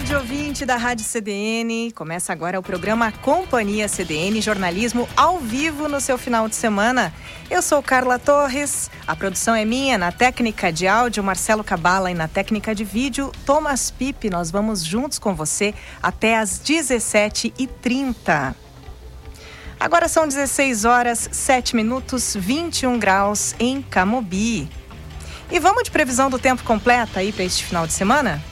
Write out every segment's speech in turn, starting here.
Tarde, ouvinte da Rádio CDN. Começa agora o programa Companhia CDN, jornalismo ao vivo no seu final de semana. Eu sou Carla Torres, a produção é minha, na técnica de áudio, Marcelo Cabala e na técnica de vídeo, Thomas Pipe. Nós vamos juntos com você até às 17h30. Agora são 16 horas, 7 minutos, 21 graus em Camobi. E vamos de previsão do tempo completa aí para este final de semana?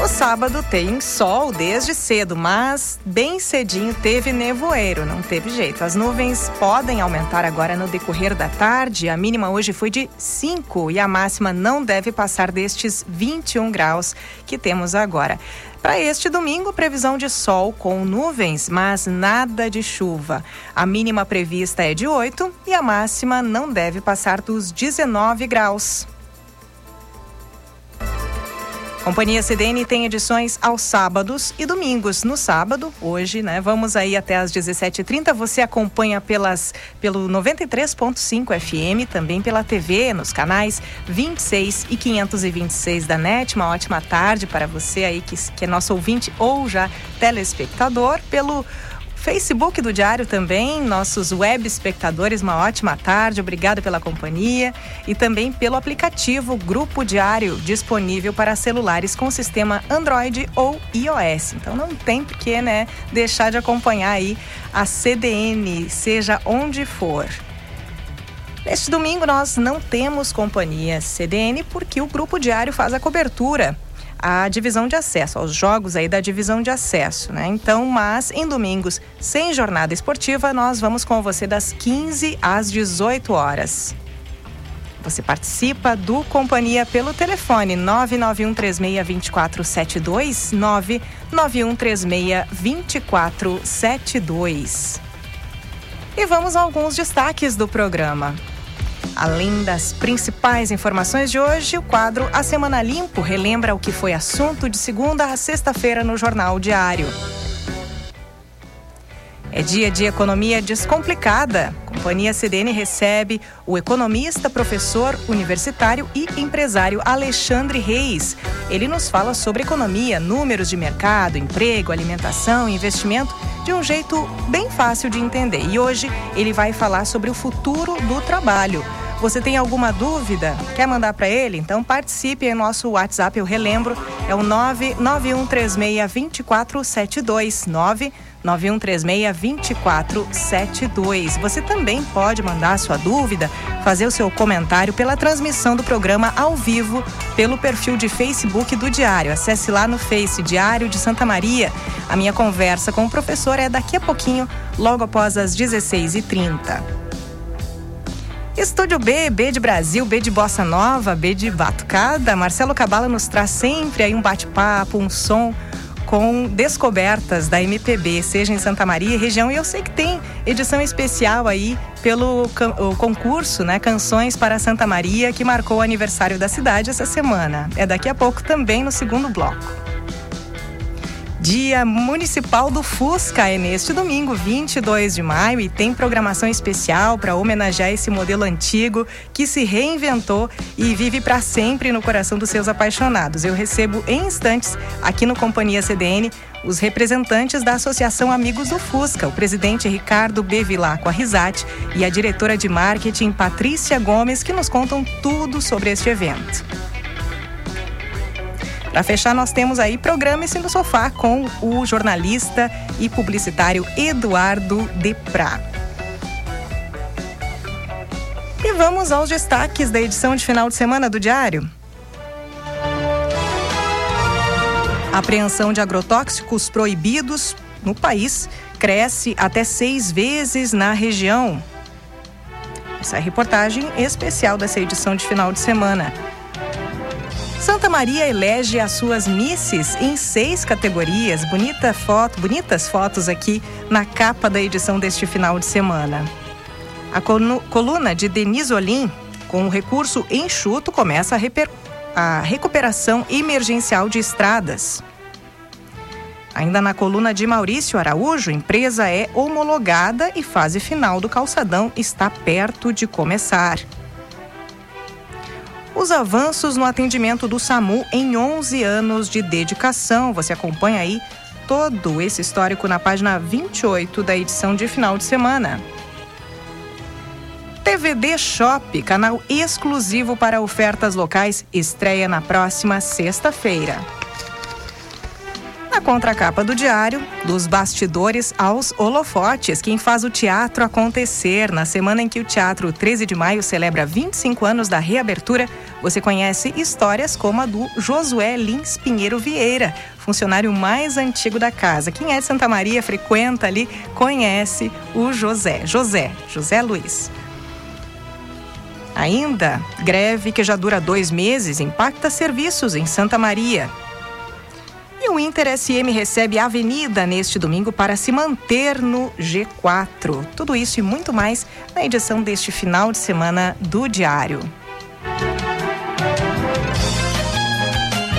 O sábado tem sol desde cedo, mas bem cedinho teve nevoeiro, não teve jeito. As nuvens podem aumentar agora no decorrer da tarde. A mínima hoje foi de 5 e a máxima não deve passar destes 21 graus que temos agora. Para este domingo, previsão de sol com nuvens, mas nada de chuva. A mínima prevista é de 8 e a máxima não deve passar dos 19 graus. Companhia CDN tem edições aos sábados e domingos. No sábado, hoje, né? Vamos aí até às 17h30. Você acompanha pelas, pelo 93.5 FM, também pela TV, nos canais 26 e 526 da NET. Uma ótima tarde para você aí que, que é nosso ouvinte ou já telespectador. Pelo Facebook do Diário também, nossos web espectadores, uma ótima tarde, obrigado pela companhia e também pelo aplicativo Grupo Diário, disponível para celulares com sistema Android ou iOS. Então não tem por que, né, deixar de acompanhar aí a CDN, seja onde for. Neste domingo nós não temos companhia CDN porque o Grupo Diário faz a cobertura a divisão de acesso, aos jogos aí da divisão de acesso, né? Então, mas em domingos, sem jornada esportiva, nós vamos com você das 15 às 18 horas. Você participa do Companhia pelo telefone 991362472, 991362472. E vamos a alguns destaques do programa. Além das principais informações de hoje, o quadro A Semana Limpo relembra o que foi assunto de segunda a sexta-feira no Jornal Diário. É dia de economia descomplicada. A Companhia CDN recebe o economista, professor universitário e empresário Alexandre Reis. Ele nos fala sobre economia, números de mercado, emprego, alimentação, investimento de um jeito bem fácil de entender. E hoje ele vai falar sobre o futuro do trabalho. Você tem alguma dúvida? Quer mandar para ele? Então participe em nosso WhatsApp, eu relembro, é o 991362472, 991362472. Você também pode mandar sua dúvida, fazer o seu comentário pela transmissão do programa ao vivo pelo perfil de Facebook do Diário. Acesse lá no Face Diário de Santa Maria. A minha conversa com o professor é daqui a pouquinho, logo após as 16h30. Estúdio B, B de Brasil, B de Bossa Nova, B de Batucada. Marcelo Cabala nos traz sempre aí um bate-papo, um som com descobertas da MPB, seja em Santa Maria e região. E eu sei que tem edição especial aí pelo concurso, né? Canções para Santa Maria, que marcou o aniversário da cidade essa semana. É daqui a pouco também no segundo bloco. Dia Municipal do Fusca é neste domingo, 22 de maio, e tem programação especial para homenagear esse modelo antigo que se reinventou e vive para sempre no coração dos seus apaixonados. Eu recebo em instantes, aqui no Companhia CDN, os representantes da Associação Amigos do Fusca, o presidente Ricardo Bevilacqua Risati e a diretora de marketing Patrícia Gomes, que nos contam tudo sobre este evento. Para fechar, nós temos aí Programa-se no Sofá com o jornalista e publicitário Eduardo Deprá. E vamos aos destaques da edição de final de semana do Diário. Apreensão de agrotóxicos proibidos no país cresce até seis vezes na região. Essa é a reportagem especial dessa edição de final de semana. Santa Maria elege as suas misses em seis categorias. Bonita foto, bonitas fotos aqui na capa da edição deste final de semana. A coluna de Denise Olim, com o recurso enxuto, começa a, a recuperação emergencial de estradas. Ainda na coluna de Maurício Araújo, empresa é homologada e fase final do calçadão está perto de começar. Os avanços no atendimento do SAMU em 11 anos de dedicação. Você acompanha aí todo esse histórico na página 28 da edição de final de semana. TVD Shop, canal exclusivo para ofertas locais, estreia na próxima sexta-feira. Na contracapa do diário, dos bastidores aos holofotes, quem faz o teatro acontecer. Na semana em que o Teatro 13 de Maio celebra 25 anos da reabertura, você conhece histórias como a do Josué Lins Pinheiro Vieira, funcionário mais antigo da casa. Quem é de Santa Maria, frequenta ali, conhece o José. José, José Luiz. Ainda, greve que já dura dois meses impacta serviços em Santa Maria. E o Inter SM recebe a Avenida neste domingo para se manter no G4. Tudo isso e muito mais na edição deste final de semana do Diário.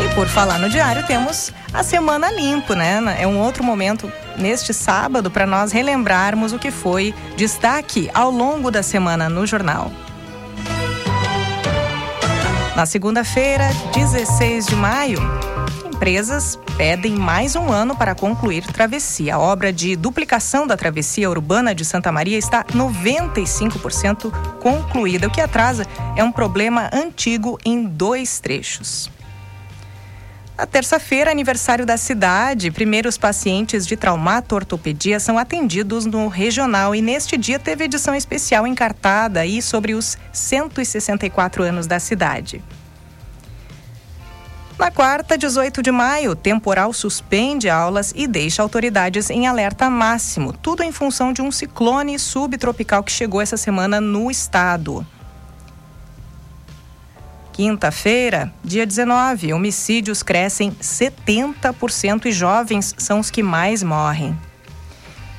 E por falar no Diário, temos a Semana Limpo, né? É um outro momento neste sábado para nós relembrarmos o que foi destaque ao longo da semana no jornal. Na segunda-feira, 16 de maio, empresas pedem mais um ano para concluir travessia. A obra de duplicação da travessia urbana de Santa Maria está 95% concluída. O que atrasa é um problema antigo em dois trechos. Na terça-feira, aniversário da cidade, primeiros pacientes de traumato-ortopedia são atendidos no regional e neste dia teve edição especial encartada aí sobre os 164 anos da cidade. Na quarta, 18 de maio, temporal suspende aulas e deixa autoridades em alerta máximo, tudo em função de um ciclone subtropical que chegou essa semana no estado. Quinta-feira, dia 19, homicídios crescem 70% e jovens são os que mais morrem.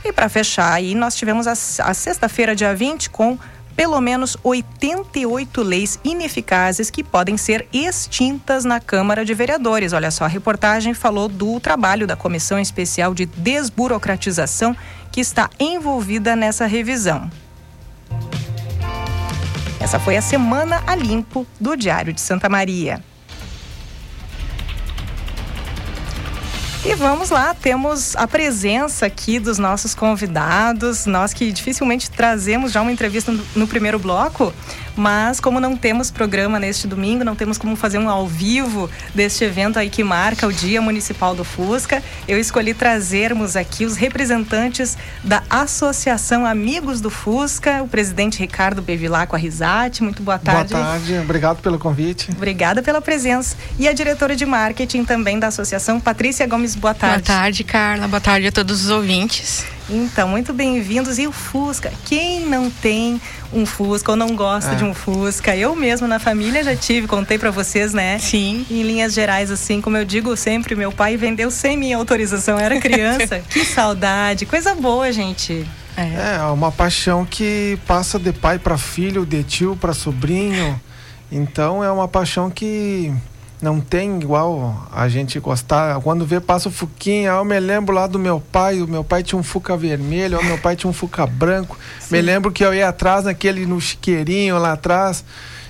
E para fechar aí, nós tivemos a, a sexta-feira, dia 20, com pelo menos 88 leis ineficazes que podem ser extintas na Câmara de Vereadores. Olha só, a reportagem falou do trabalho da Comissão Especial de Desburocratização que está envolvida nessa revisão. Essa foi a Semana a Limpo do Diário de Santa Maria. E vamos lá, temos a presença aqui dos nossos convidados, nós que dificilmente trazemos já uma entrevista no, primeiro bloco, mas como não temos programa neste domingo, não temos como fazer um ao vivo deste evento aí que marca o Dia Municipal do Fusca, eu escolhi trazermos aqui os representantes da Associação Amigos do Fusca, o presidente Ricardo Bevilacqua Risati. Muito boa tarde. Boa tarde, obrigado pelo convite. Obrigada pela presença. E a diretora de marketing também da associação, Patrícia Gomes, boa tarde. Boa tarde, Carla. Boa tarde a todos os ouvintes. Então, muito bem-vindos. E o Fusca? Quem não tem um Fusca ou não gosta é. de um Fusca? Eu mesmo na família já tive, contei para vocês, né? Sim. Em linhas gerais, assim, como eu digo sempre, meu pai vendeu sem minha autorização, eu era criança. que saudade, coisa boa, gente. É. é uma paixão que passa de pai para filho, de tio para sobrinho. Então é uma paixão que não tem igual a gente gostar. Quando vê, passa o Fuquinha, eu me lembro lá do meu pai, o meu pai tinha um Fuca vermelho, o meu pai tinha um Fuca branco. Sim. Me lembro que eu ia atrás naquele, no chiqueirinho lá atrás,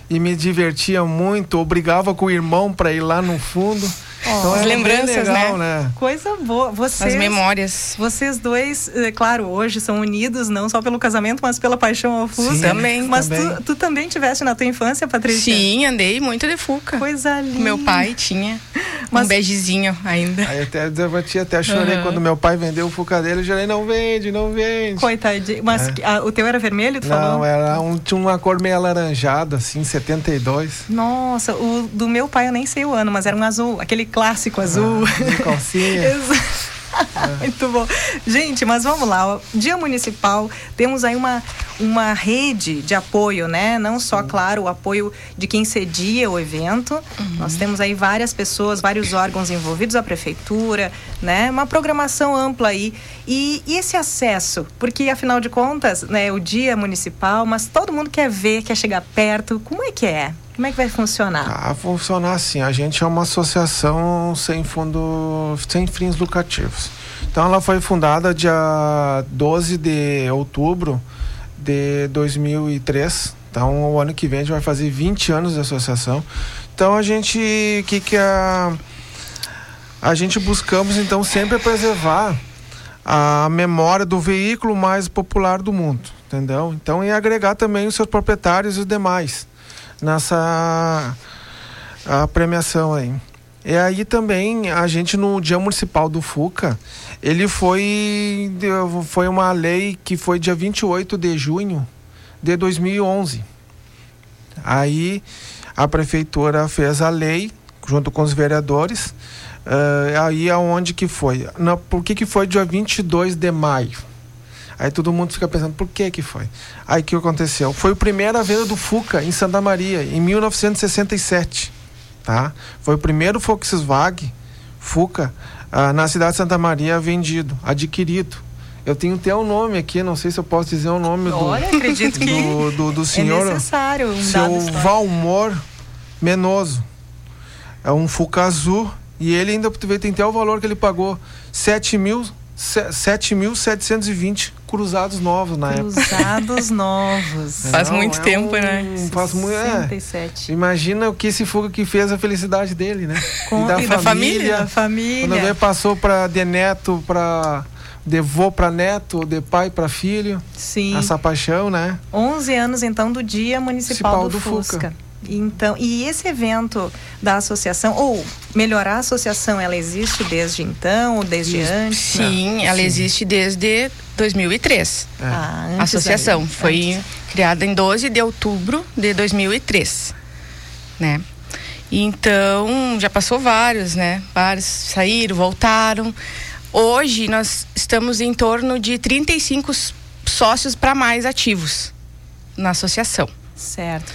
e me divertia muito, obrigava com o irmão para ir lá no fundo. Oh, então as lembranças, legal, né? né? Coisa boa. Vocês, as memórias. Vocês dois, é, claro, hoje são unidos não só pelo casamento, mas pela paixão ao Fusca. Sim, também. Mas também. Tu, tu, também tiveste na tua infância, Patrícia? Sim, andei muito de Fuca. Coisa linda. Meu pai tinha mas... um begezinho ainda. Aí até eu até chorei uhum. quando meu pai vendeu o Fuca dele, eu chorei, não vende, não vende. Coitadinho. Mas é. a, o teu era vermelho, tu não, falou? Não, era um, tinha uma cor meio alaranjada, assim, 72. Nossa, o do meu pai eu nem sei o ano, mas era um azul, aquele clássico azul. De calcinha. Muito bom. Gente, mas vamos lá. Dia municipal, temos aí uma, uma rede de apoio, né? Não só, claro, o apoio de quem cedia o evento. Uhum. Nós temos aí várias pessoas, vários órgãos envolvidos, a prefeitura, né? Uma programação ampla aí. E, e esse acesso, porque afinal de contas, né, o dia municipal, mas todo mundo quer ver, quer chegar perto. Como é que é? Como é que vai funcionar? Ah, funcionar assim. A gente é uma associação sem fundo, sem fins lucrativos. Então ela foi fundada dia 12 de outubro de 2003. Então, o ano que vem a gente vai fazer 20 anos de associação. Então, a gente que que a a gente buscamos então sempre preservar a memória do veículo mais popular do mundo, entendeu? Então, e agregar também os seus proprietários e os demais nessa a premiação aí. E aí também a gente no dia municipal do Fuca, ele foi foi uma lei que foi dia 28 de junho de 2011. Aí a prefeitura fez a lei junto com os vereadores. Uh, aí aonde que foi? Na, por que que foi dia 22 de maio? Aí todo mundo fica pensando, por que que foi? Aí que aconteceu? Foi a primeira venda do Fuca em Santa Maria, em 1967 tá? Foi o primeiro Volkswagen Fuca ah, na cidade de Santa Maria vendido, adquirido. Eu tenho até o um nome aqui, não sei se eu posso dizer o nome Olha, do, acredito que do, do, do senhor. É necessário um seu Valmor Menoso. É um Fuca azul e ele ainda tem até o valor que ele pagou, 7 mil 7.720 cruzados novos na cruzados época. Cruzados novos. faz Não, muito é tempo, um, né? Faz muito. É, imagina o que esse fuga que fez a felicidade dele, né? Com, e da, e família, da família. Da família. Quando ele passou para de neto para de vô para neto, de pai para filho. Sim. Essa paixão, né? 11 anos então do Dia Municipal, Municipal do, do Fusca. Fuca. Então, e esse evento da associação, ou melhor, a associação, ela existe desde então, ou desde antes? Sim, Não. ela Sim. existe desde 2003. É. Ah, a associação foi antes. criada em 12 de outubro de 2003, né? Então, já passou vários, né? Vários saíram, voltaram. Hoje nós estamos em torno de 35 sócios para mais ativos na associação. Certo.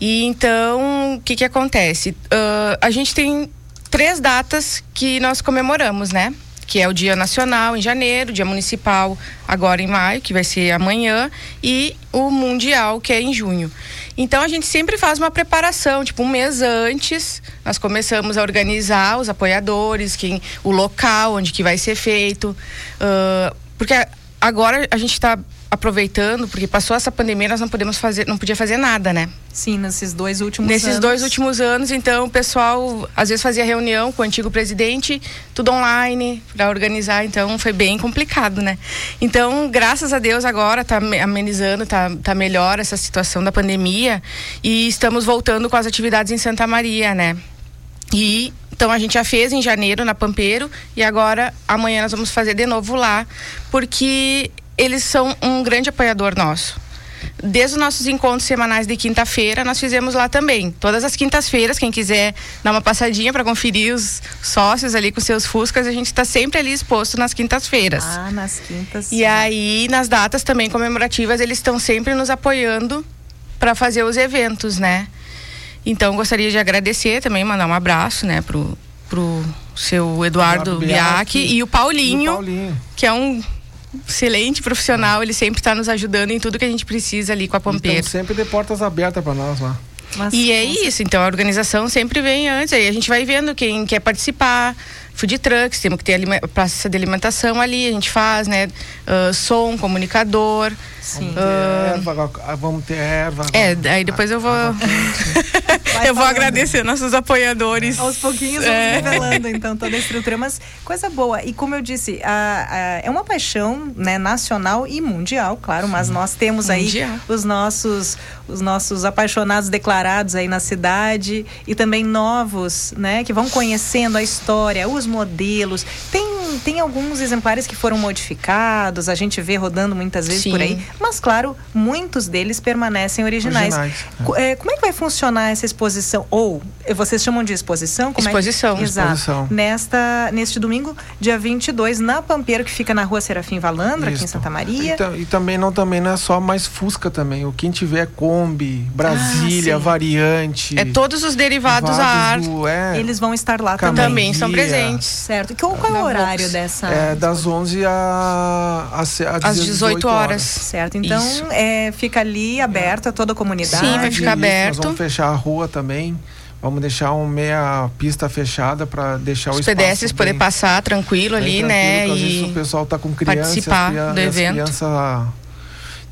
E então, o que que acontece? Uh, a gente tem três datas que nós comemoramos, né? Que é o Dia Nacional em janeiro, Dia Municipal agora em maio, que vai ser amanhã, e o Mundial, que é em junho. Então a gente sempre faz uma preparação, tipo um mês antes, nós começamos a organizar os apoiadores, quem, o local onde que vai ser feito, uh, porque agora a gente está aproveitando, porque passou essa pandemia, nós não podemos fazer, não podia fazer nada, né? Sim, nesses dois últimos nesses anos. Nesses dois últimos anos, então o pessoal às vezes fazia reunião com o antigo presidente, tudo online para organizar, então foi bem complicado, né? Então, graças a Deus agora tá amenizando, tá, tá melhor essa situação da pandemia e estamos voltando com as atividades em Santa Maria, né? E então a gente já fez em janeiro na Pampeiro e agora amanhã nós vamos fazer de novo lá, porque eles são um grande apoiador nosso. Desde os nossos encontros semanais de quinta-feira, nós fizemos lá também. Todas as quintas-feiras, quem quiser dar uma passadinha para conferir os sócios ali com seus Fuscas, a gente está sempre ali exposto nas quintas-feiras. Ah, nas quintas. E aí, nas datas também comemorativas, eles estão sempre nos apoiando para fazer os eventos, né? Então, gostaria de agradecer também, mandar um abraço, né, pro, pro seu Eduardo, Eduardo Biac e o Paulinho, e o Paulinho, que é um excelente profissional, ele sempre está nos ajudando em tudo que a gente precisa ali com a Pompeira. Então, sempre de portas abertas para nós lá. Mas, e é isso, então a organização sempre vem antes, aí a gente vai vendo quem quer participar, food trucks, temos que ter praça de alimentação ali, a gente faz, né? Uh, som, comunicador. Sim. Uh, erva, vamos ter erva. É, aí depois eu vou. eu vou agradecer nossos apoiadores. Aos pouquinhos vamos é. revelando, então, toda a estrutura. Mas coisa boa. E como eu disse, a, a, é uma paixão né, nacional e mundial, claro, mas nós temos aí mundial. os nossos, os nossos apaixonados declarados aí na cidade e também novos, né, que vão conhecendo a história, os modelos. Tem tem alguns exemplares que foram modificados, a gente vê rodando muitas vezes Sim. por aí, mas claro, muitos deles permanecem originais. Originais, Co- é, como é que vai funcionar essa exposição? Ou eh, vocês chamam de exposição? Como é que- Exposição. Exato. Exposição. Nesta, neste domingo, dia 22, na Pampeiro, que fica na rua Serafim Valandra, aqui em Isso. Santa Maria. E, e também não também não é só mais Fusca também. O quem tiver Kombi, Brasília, sim. variante. É todos os derivados a ar. do- é, Eles vão estar lá também. Também estão Guia. Certo. Que, qual é Na o horário Vox. dessa? é das 11 a, a, se- a Às 18 horas. Certo. Então, é, fica ali aberto a toda a comunidade. Sim, vai ficar Isso, aberto. Nós vamos fechar a rua também. Vamos deixar uma meia pista fechada para deixar Os o espaço pedestres poder passar tranquilo ali, tranquilo, né? às vezes E o pessoal tá com criança, participar e do e as evento. crianças,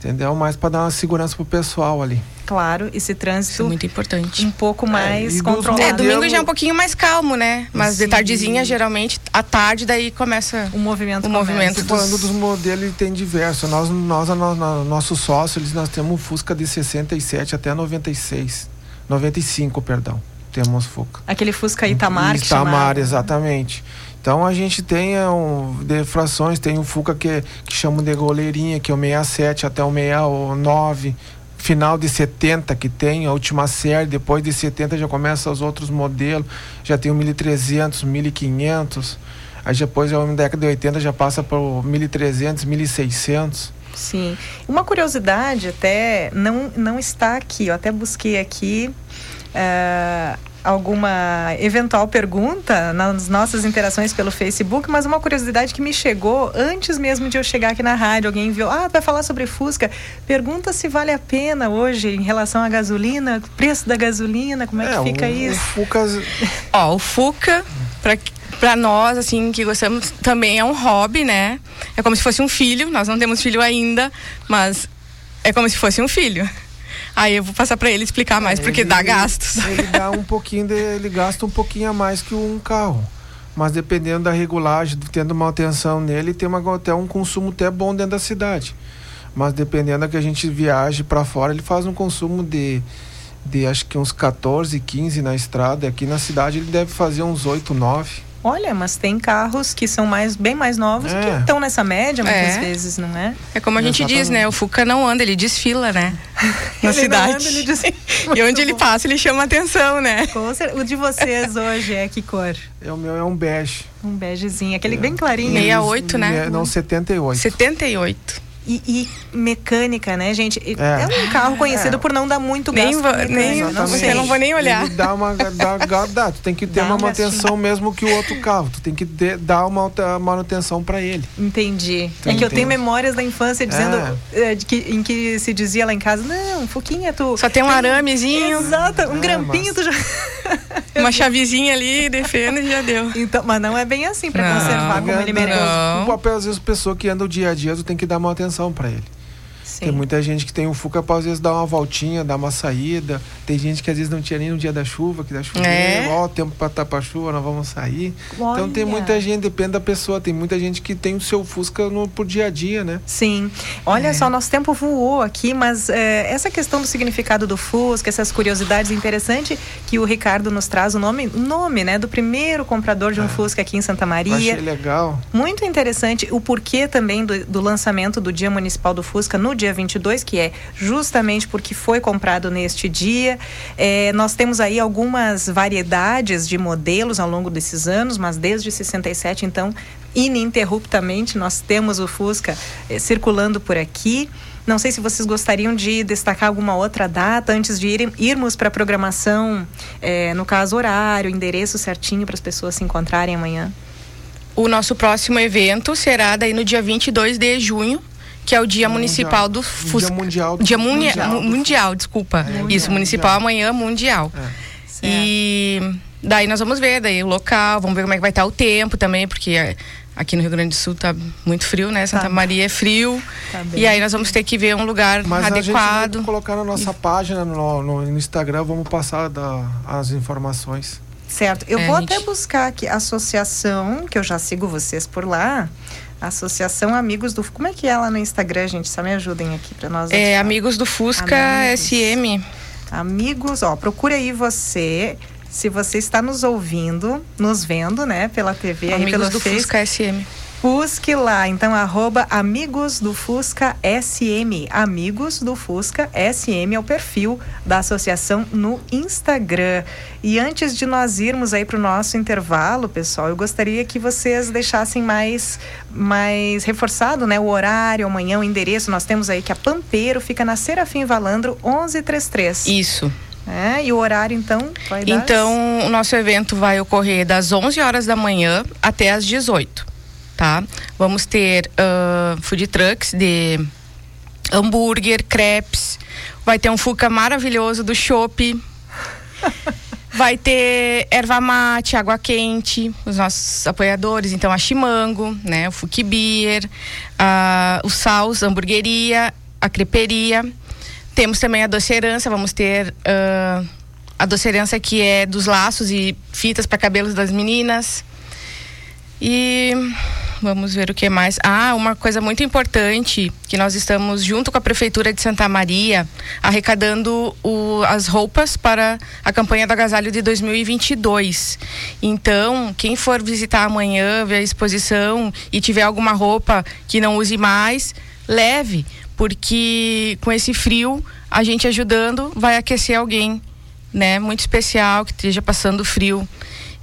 entendeu? Mais para dar uma segurança pro pessoal ali. Claro, esse isso é trânsito muito importante. um pouco mais e dos controlado. É, domingo já é um pouquinho mais calmo, né? Mas de Sim. tardezinha, geralmente, à tarde, daí começa. O movimento O começa. movimento Tô falando dos modelos, ele tem diversos. Nós, nós, a no- no- nosso sócio, eles, nós temos um Fusca de 67 até 96. 95, perdão. Temos Fusca. Aquele Fusca Itamar. que Itamar, exatamente. Então a gente tem é, um, defrações, tem o Fuca que, que chamam de goleirinha, que é o 67 até o 69, final de 70 que tem, a última série, depois de 70 já começa os outros modelos, já tem o 1300, 1500, aí depois já na década de 80 já passa para o 1300, 1600. Sim. Uma curiosidade até não, não está aqui. Eu até busquei aqui eh, alguma eventual pergunta nas nossas interações pelo Facebook, mas uma curiosidade que me chegou antes mesmo de eu chegar aqui na rádio. Alguém viu, ah, vai falar sobre Fusca. Pergunta se vale a pena hoje em relação à gasolina, preço da gasolina, como é, que fica o, isso? O Fuca, Ó, o Fuca, pra, pra nós, assim, que gostamos, também é um hobby, né? É como se fosse um filho. Nós não temos filho ainda, mas é como se fosse um filho. Aí eu vou passar pra ele explicar mais, porque ele- dá gastos. Ele dá um pouquinho de, ele gasta um pouquinho a mais que um carro. Mas dependendo da regulagem, tendo manutenção nele, tem uma, até um consumo até bom dentro da cidade. Mas dependendo da que a gente viaje para fora, ele faz um consumo de, de acho que uns 14, 15 na estrada. Aqui na cidade ele deve fazer uns 8, 9. Olha, mas tem carros que são mais, bem mais novos É. que estão nessa média muitas É. vezes, não é? É como a gente diz, né? O Fuca não anda, ele desfila, né? Na Ele cidade. não anda, ele diz- e onde ele passa, ele chama atenção, né? O de vocês hoje é que cor? É, o meu é um bege. Um begezinho, aquele bem clarinho. Meia- 68, né? É, Não, 78. 78. E, e mecânica, né, gente? É. É, um carro conhecido É. por não dar muito Nem gasto. com mecânica, nem- não. Eu não vou nem olhar. Ele dá uma dá, dá, dá. Tu tem que ter Dá uma um manutenção mesmo que o outro carro. Tu tem que ter- dar uma manutenção para ele. Entendi. Tu é que eu tenho entende? memórias da infância dizendo eh, de que, em que se dizia lá em casa, não, Fuquinha, tu. Só tem um aramezinho, Exato, um É, grampinho mas- tu já. uma chavezinha ali, defende e já deu. Então, mas não é bem assim pra Não. conservar como ele Não, merece. Não. O papel, às vezes, pessoa que anda o dia a dia, tu tem que dar uma atenção para ele. Sim. Tem muita gente que tem um Fuca pra às vezes dar uma voltinha, dar uma saída. Tem gente que às vezes não tinha nem no dia da chuva, que dá chuva, É. ó, o tempo pra tapar chuva, nós vamos sair. Então tem Olha. muita gente, depende da pessoa, tem muita gente que tem o seu Fusca no, pro dia a dia, né? Sim. Olha É. só, nosso tempo voou aqui, mas eh, essa questão do significado do Fusca, essas curiosidades interessante que o Ricardo nos traz o nome, nome, né, do primeiro comprador de um Fusca aqui em Santa Maria. Achei legal. Muito interessante o porquê também do, do lançamento do Dia Municipal do Fusca no dia 22, que é justamente porque foi comprado neste dia. É, nós temos aí algumas variedades de modelos ao longo desses anos, mas desde 67, então, ininterruptamente, nós temos o Fusca eh, circulando por aqui. Não sei se vocês gostariam de destacar alguma outra data antes de irem- irmos para a programação, eh, no caso, horário, endereço certinho para as pessoas se encontrarem amanhã. O nosso próximo evento será daí no dia 22 de junho, que é o Dia Municipal do Fusca. Dia Mundial do Dia Mundial mundial, desculpa. É, Isso, municipal mundial. amanhã, mundial. É. E daí nós vamos ver daí o local, vamos ver como é que vai estar o tempo também, porque é, aqui no Rio Grande do Sul tá muito frio, né? Santa Tá. Maria é frio. Tá e aí nós vamos ter que ver um lugar Mas a gente adequado. vai colocar na nossa página, no, no- no Instagram, vamos passar da- as informações. Certo. Eu É, vou gente. até buscar aqui a associação, que eu já sigo vocês por lá. Associação Amigos do. Como é que é lá no Instagram, gente? Só me ajudem aqui para nós. É, achar. amigos do Fusca Amigos. SM. Amigos, ó, procure aí você. Se você está nos ouvindo, nos vendo, né, pela TV, Amigos aí pelo do Face, Fusca SM. Busque lá, então, arroba Amigos do Fusca SM. Amigos do Fusca SM é o perfil da associação no Instagram. E antes de nós irmos aí para o nosso intervalo, pessoal, eu gostaria que vocês deixassem mais, mais reforçado né, o horário, amanhã, o endereço. Nós temos aí que a Pampeiro fica na Serafim Valandro 1133. Isso. É, e o horário, então, vai dar... Então, o nosso evento vai ocorrer das 11 horas da manhã até as 18 tá? Vamos ter uh, food trucks de hambúrguer, crepes, vai ter um fuca maravilhoso do chopp. Vai ter erva mate, água quente, os nossos apoiadores, então a Chimango, né, o Fuki Beer, uh, o Saus, a hamburgueria, a creperia. Temos também a docerança, vamos ter uh, a docerança que é dos laços e fitas para cabelos das meninas. E Vamos ver o que mais. Ah, uma coisa muito importante que nós estamos junto com a prefeitura de Santa Maria arrecadando o, as roupas para a campanha do agasalho de 2022. Então, quem for visitar amanhã, ver a exposição e tiver alguma roupa que não use mais, leve, porque com esse frio a gente ajudando vai aquecer alguém, né? Muito especial que esteja passando frio.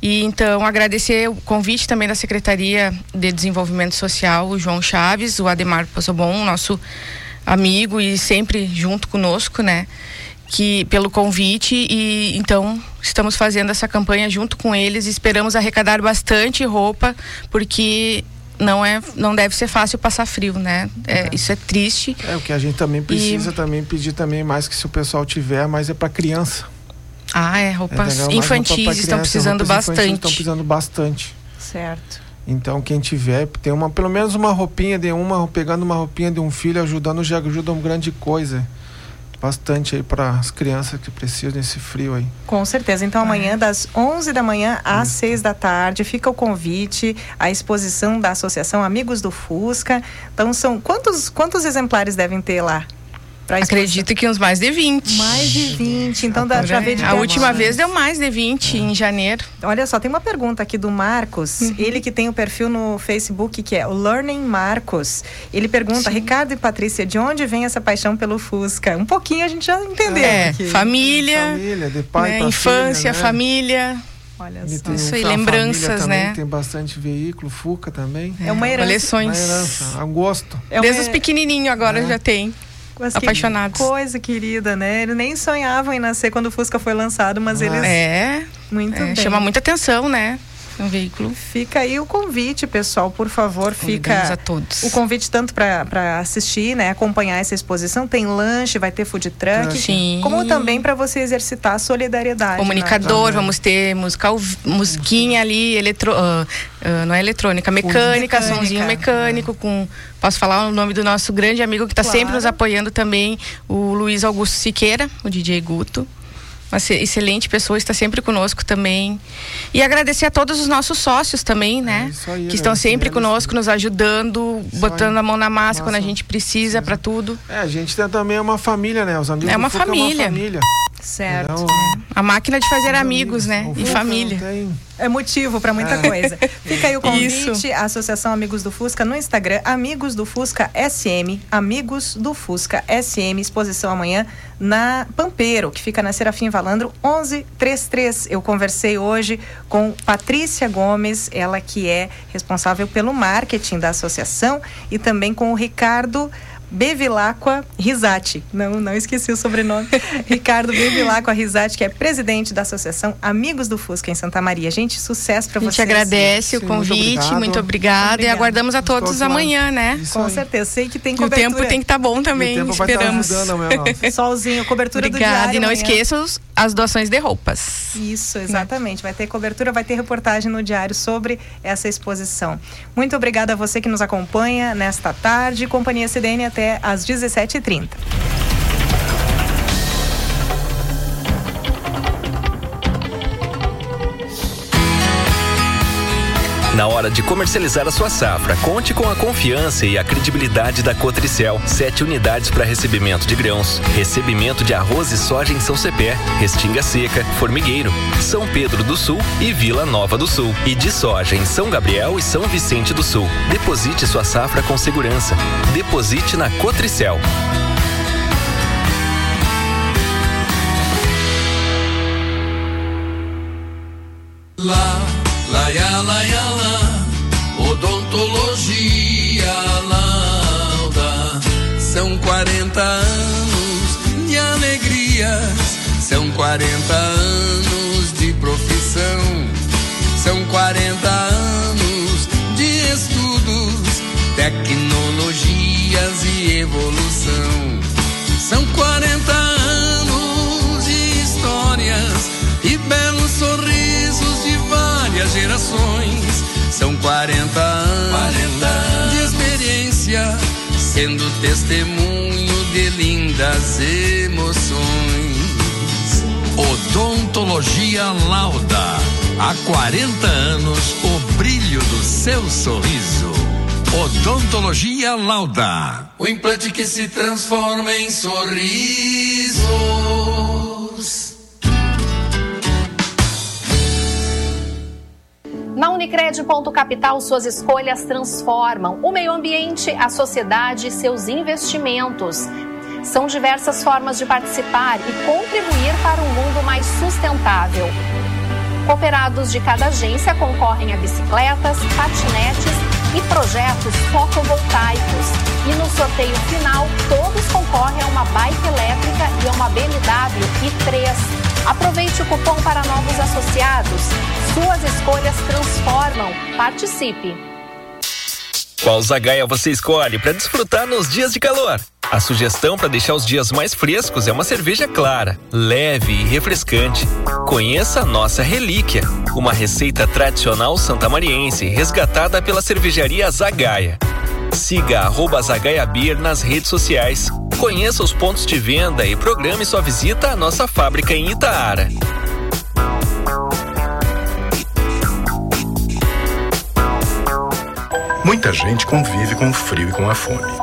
E então agradecer o convite também da Secretaria de Desenvolvimento Social, o João Chaves, o Ademar Possobon, nosso amigo e sempre junto conosco, né? Que pelo convite e então estamos fazendo essa campanha junto com eles. Esperamos arrecadar bastante roupa porque não é não deve ser fácil passar frio né é, é. isso é triste é o que a gente também precisa e... também pedir também mais que se o pessoal tiver mas é para criança ah, é, roupas é, infantis roupa estão precisando bastante. Estão precisando bastante. Certo. Então quem tiver, tem uma, pelo menos uma roupinha de uma, pegando uma roupinha de um filho, ajudando já ajuda uma grande coisa. Bastante aí para as crianças que precisam desse frio aí. Com certeza. Então amanhã, é. das 11 da manhã às Isso. 6 da tarde, fica o convite, a exposição da Associação Amigos do Fusca. Então são quantos, quantos exemplares devem ter lá? Acredito que uns mais de 20. Mais de 20, então dá pra ver de A última vez deu mais de 20 é. em janeiro. Olha só, tem uma pergunta aqui do Marcos, uhum. ele que tem o perfil no Facebook que é o Learning Marcos. Ele pergunta, Sim. Ricardo e Patrícia, de onde vem essa paixão pelo Fusca? Um pouquinho a gente já entendeu. É, aqui. família, família de pai né, infância, filha, né? família. Olha só. Tem, Isso aí, lembranças, também, né? Tem bastante veículo, Fuca também. É uma herança. Coleções. Uma herança, é um gosto. É Desde os pequenininhos agora é. já tem. Mas apaixonados. coisa querida, né? Eles nem sonhavam em nascer quando o Fusca foi lançado, mas ah. eles. É. Muito é. Chama muita atenção, né? Um veículo. Fica aí o convite, pessoal, por favor, fica a todos. o convite tanto para assistir, né, acompanhar essa exposição, tem lanche, vai ter food truck, Sim. como também para você exercitar a solidariedade. Comunicador, né? vamos ter musical, musiquinha ali, eletro, uh, uh, não é eletrônica, mecânica, mecânica. somzinho mecânico é. com Posso falar o nome do nosso grande amigo que está claro. sempre nos apoiando também, o Luiz Augusto Siqueira, o DJ Guto uma excelente pessoa, está sempre conosco também. E agradecer a todos os nossos sócios também, né? É aí, que estão sempre conosco, nos ajudando, isso botando aí. a mão na massa Nossa. quando a gente precisa para tudo. É, a gente tem também uma família, né? Os amigos é uma família. É uma família. Certo. Então, a máquina de fazer amigos, amigos, né? E família. É motivo para muita é. coisa. Fica aí o convite, Isso. a Associação Amigos do Fusca no Instagram, Amigos do Fusca SM, Amigos do Fusca SM, exposição amanhã na Pampeiro, que fica na Serafim Valandro 1133. Eu conversei hoje com Patrícia Gomes, ela que é responsável pelo marketing da associação, e também com o Ricardo Bevilacqua Risati. Não, não esqueci o sobrenome. Ricardo Bevilacqua Risati, que é presidente da Associação Amigos do Fusca em Santa Maria. Gente, sucesso para vocês. A gente agradece Sim, o convite, muito, obrigada. E aguardamos a todos, todos amanhã, né? Isso Com aí. certeza. Sei que tem cobertura. E o tempo tem que estar tá bom também, esperamos. Tá Solzinho, cobertura Obrigada. do diário. E não esqueçam as doações de roupas. Isso, exatamente. Vai ter cobertura, vai ter reportagem no diário sobre essa exposição. Muito obrigada a você que nos acompanha nesta tarde. Companhia CDN até às 17h30. Na hora de comercializar a sua safra, conte com a confiança e a credibilidade da Cotricel. Sete unidades para recebimento de grãos, recebimento de arroz e soja em São Cepé, Restinga Seca, Formigueiro, São Pedro do Sul e Vila Nova do Sul. E de soja em São Gabriel e São Vicente do Sul. Deposite sua safra com segurança. Deposite na Cotricel. Lá, lá, lá, lá, odontologia lauda. São 40 anos de alegrias, são 40 anos de profissão, são 40 anos de estudos, tecnologias e evolução. São 40 anos de histórias e belos sorrisos de várias gerações. São 40 anos de experiência, sendo testemunho de lindas emoções. Odontologia Lauda. Há 40 anos, o brilho do seu sorriso. Odontologia Lauda. O implante que se transforma em sorrisos. Na Unicred Ponto Capital, suas escolhas transformam o meio ambiente, a sociedade e seus investimentos. São diversas formas de participar e contribuir para um mundo mais sustentável. Cooperados de cada agência concorrem a bicicletas, patinetes e projetos fotovoltaicos. E no sorteio final, todos concorrem a uma bike elétrica e a uma BMW i3. Aproveite o cupom para novos associados. Suas escolhas transformam. Participe. Qual zagaia você escolhe para desfrutar nos dias de calor? A sugestão para deixar os dias mais frescos é uma cerveja clara, leve e refrescante. Conheça a nossa relíquia, uma receita tradicional santamariense resgatada pela cervejaria Zagaia. Siga arroba Zagaia Beer nas redes sociais. Conheça os pontos de venda e programe sua visita à nossa fábrica em Itaara. Muita gente convive com o frio e com a fome.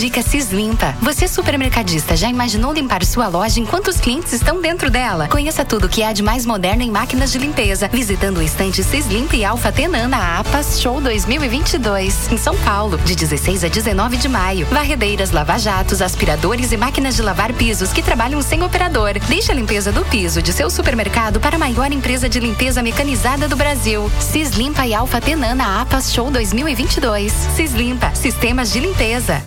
Dica Cis Limpa. Você supermercadista já imaginou limpar sua loja enquanto os clientes estão dentro dela? Conheça tudo o que há de mais moderno em máquinas de limpeza, visitando o estande Cis Limpa e Alfa Tenan na APAS Show 2022, em São Paulo, de 16 a 19 de maio. Varredeiras, lava-jatos, aspiradores e máquinas de lavar pisos que trabalham sem operador. Deixe a limpeza do piso de seu supermercado para a maior empresa de limpeza mecanizada do Brasil. Cis Limpa e Alfa Tenan na APAS Show 2022. Cis Limpa, sistemas de limpeza.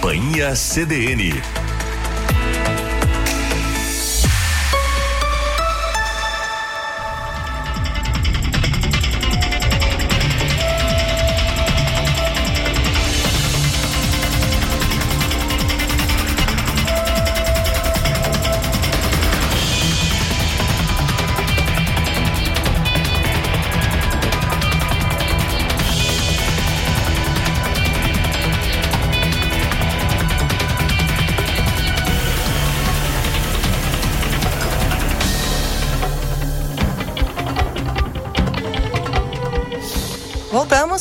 Companhia CDN.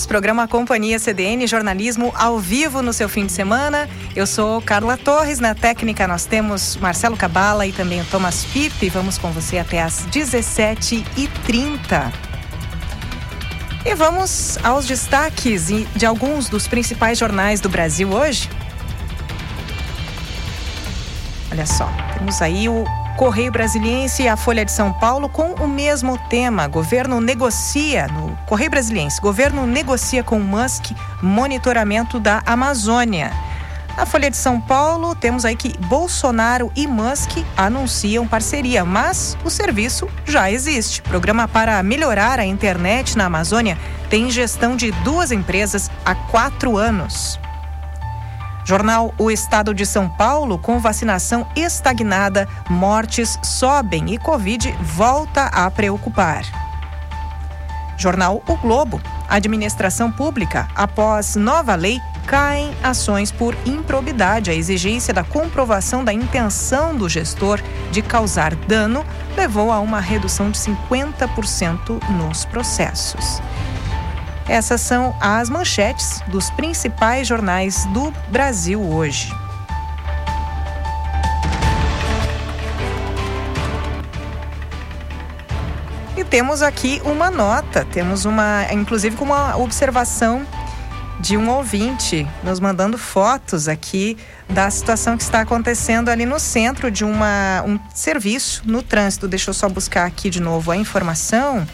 Programa Companhia CDN, jornalismo ao vivo no seu fim de semana. Eu sou Carla Torres, na técnica nós temos Marcelo Cabala e também o Thomas Pipe. Vamos com você até às 17h30. E vamos aos destaques de alguns dos principais jornais do Brasil hoje. Olha só, temos aí o Correio Brasiliense e a Folha de São Paulo com o mesmo tema. Governo negocia, no Correio Brasiliense, governo negocia com Musk monitoramento da Amazônia. Na Folha de São Paulo, temos aí que Bolsonaro e Musk anunciam parceria, mas o serviço já existe. Programa para melhorar a internet na Amazônia tem gestão de duas empresas há quatro anos. Jornal O Estado de São Paulo, com vacinação estagnada, mortes sobem e Covid volta a preocupar. Jornal O Globo, administração pública, após nova lei, caem ações por improbidade. A exigência da comprovação da intenção do gestor de causar dano levou a uma redução de 50% nos processos. Essas são as manchetes dos principais jornais do Brasil hoje. E temos aqui uma nota, temos uma, inclusive com uma observação de um ouvinte nos mandando fotos aqui da situação que está acontecendo ali no centro de uma, um serviço no trânsito. Deixa eu só buscar aqui de novo a informação.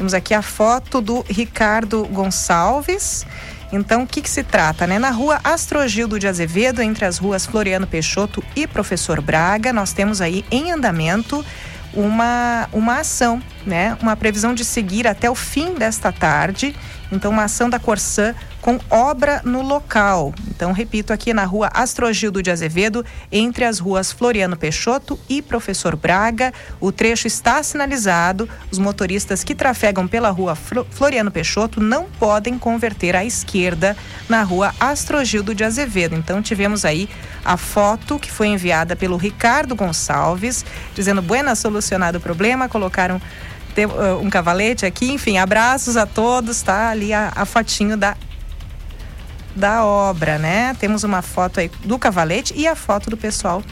Temos aqui a foto do Ricardo Gonçalves. Então, o que, que, se trata? Né? Na rua Astrogildo de Azevedo, entre as ruas Floriano Peixoto e Professor Braga, nós temos aí em andamento uma, uma ação, né? uma previsão de seguir até o fim desta tarde. Então, uma ação da Corsã com obra no local. Então, repito, aqui na rua Astrogildo de Azevedo, entre as ruas Floriano Peixoto e Professor Braga. O trecho está sinalizado. Os motoristas que trafegam pela rua Floriano Peixoto não podem converter à esquerda na rua Astrogildo de Azevedo. Então, tivemos aí a foto que foi enviada pelo Ricardo Gonçalves, dizendo: Buena, solucionado o problema. Colocaram um cavalete aqui, enfim, abraços a todos, tá? Ali a, a fotinho da da obra, né? Temos uma foto aí do cavalete e a foto do pessoal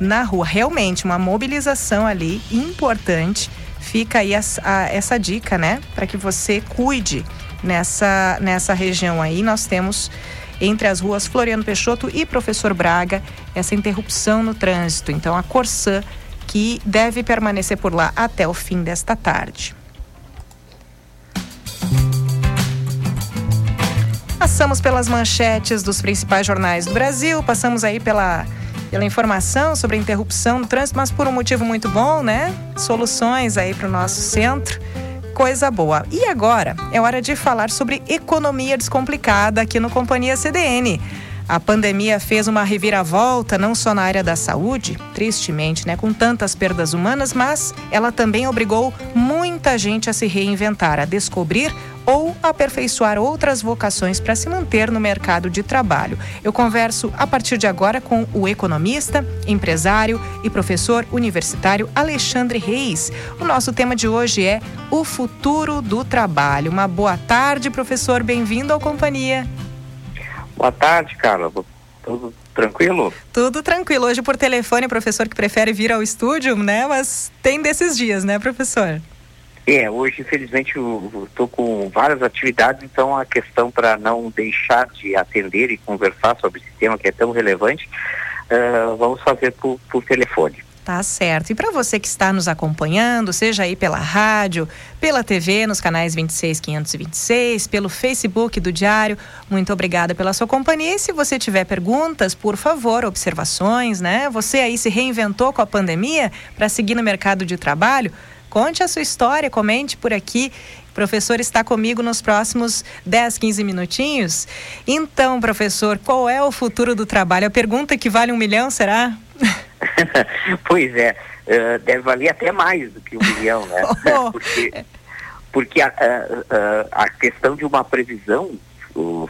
na rua. Realmente, uma mobilização ali importante. Fica aí a, a, essa dica, né? Para que você cuide nessa, nessa região aí. Nós temos entre as ruas Floriano Peixoto e Professor Braga essa interrupção no trânsito. Então, a Corsã que deve permanecer por lá até o fim desta tarde. Passamos pelas manchetes dos principais jornais do Brasil, passamos aí pela, pela informação sobre a interrupção do trânsito, mas por um motivo muito bom, né? Soluções aí para o nosso centro. Coisa boa. E agora é hora de falar sobre economia descomplicada aqui no Companhia CDN. A pandemia fez uma reviravolta não só na área da saúde, tristemente, né, com tantas perdas humanas, mas ela também obrigou muita gente a se reinventar, a descobrir ou aperfeiçoar outras vocações para se manter no mercado de trabalho. Eu converso a partir de agora com o economista, empresário e professor universitário Alexandre Reis. O nosso tema de hoje é o futuro do trabalho. Uma boa tarde, professor. Bem-vindo ao Companhia. Boa tarde, Carla. Tudo tranquilo? Tudo tranquilo. Hoje por telefone, professor que prefere vir ao estúdio, né? Mas tem desses dias, né, professor? É, hoje infelizmente eu estou com várias atividades, então a questão para não deixar de atender e conversar sobre esse tema que é tão relevante, uh, vamos fazer por, por telefone. Tá certo. E para você que está nos acompanhando, seja aí pela rádio, pela TV, nos canais 26 526, pelo Facebook do Diário, muito obrigada pela sua companhia. E se você tiver perguntas, por favor, observações, né? Você aí se reinventou com a pandemia para seguir no mercado de trabalho? Conte a sua história, comente por aqui. O professor está comigo nos próximos 10, 15 minutinhos. Então, professor, qual é o futuro do trabalho? A pergunta que vale um milhão, será? pois é, uh, deve valer até mais do que um milhão, né? Porque porque a, a, a, questão de uma previsão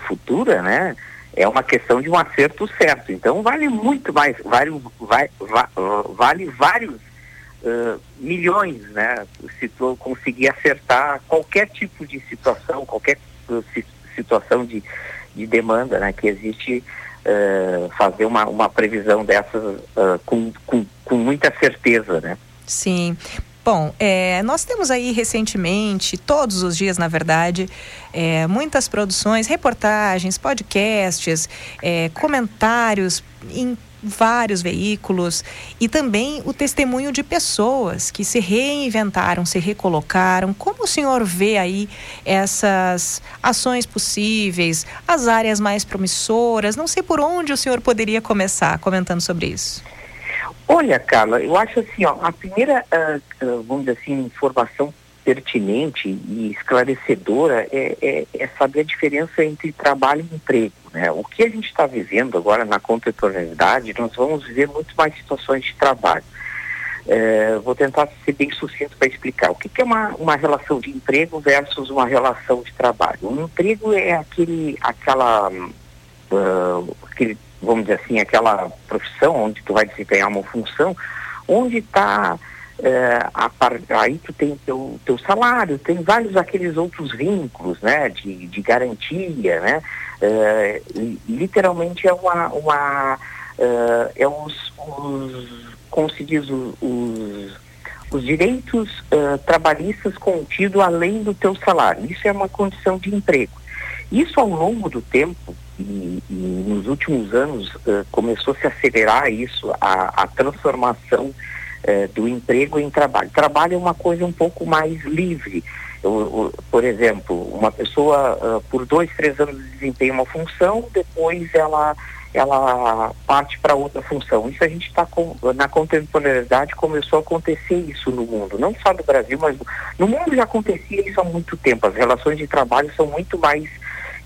futura, né? É uma questão de um acerto certo. Então vale muito mais, vale, vai, va, vale vários uh, milhões, né? Se tu conseguir acertar qualquer tipo de situação, qualquer situação de, de demanda, né? Que existe uh, fazer uma, uma previsão dessas uh, com, com, com muita certeza, né? Sim. Bom, é, nós temos aí recentemente, todos os dias, na verdade, é, muitas produções, reportagens, podcasts, é, comentários em vários veículos e também o testemunho de pessoas que se reinventaram, se recolocaram. Como o senhor vê aí essas ações possíveis, as áreas mais promissoras? Não sei por onde o senhor poderia começar comentando sobre isso. Olha, Carla, eu acho assim, ó, a primeira, uh, vamos dizer assim, informação pertinente e esclarecedora é, é, é, saber a diferença entre trabalho e emprego. Né? O que a gente está vivendo agora na contemporaneidade, nós vamos viver muito mais situações de trabalho. É, vou tentar ser bem sucinto para explicar. O que, que, é uma, uma relação de emprego versus uma relação de trabalho? Um emprego é aquele, aquela, uh, aquele, vamos dizer assim, aquela profissão onde tu vai desempenhar uma função, onde está é, a, aí tu tem teu, teu salário, tem vários aqueles outros vínculos, né, de, de garantia, né, é, literalmente é uma, uma é, é os, os, como se diz, os, os, os direitos trabalhistas contidos além do teu salário, isso é uma condição de emprego. Isso ao longo do tempo, e, e nos últimos anos uh, começou a se acelerar isso, a, a transformação eh, do emprego em trabalho. Trabalho é uma coisa um pouco mais livre. Eu, eu, por exemplo, uma pessoa uh, por dois, três anos desempenha uma função, depois ela ela parte para outra função. Isso a gente está com, na contemporaneidade começou a acontecer isso no mundo, não só no Brasil, mas no mundo já acontecia isso há muito tempo. As relações de trabalho são muito mais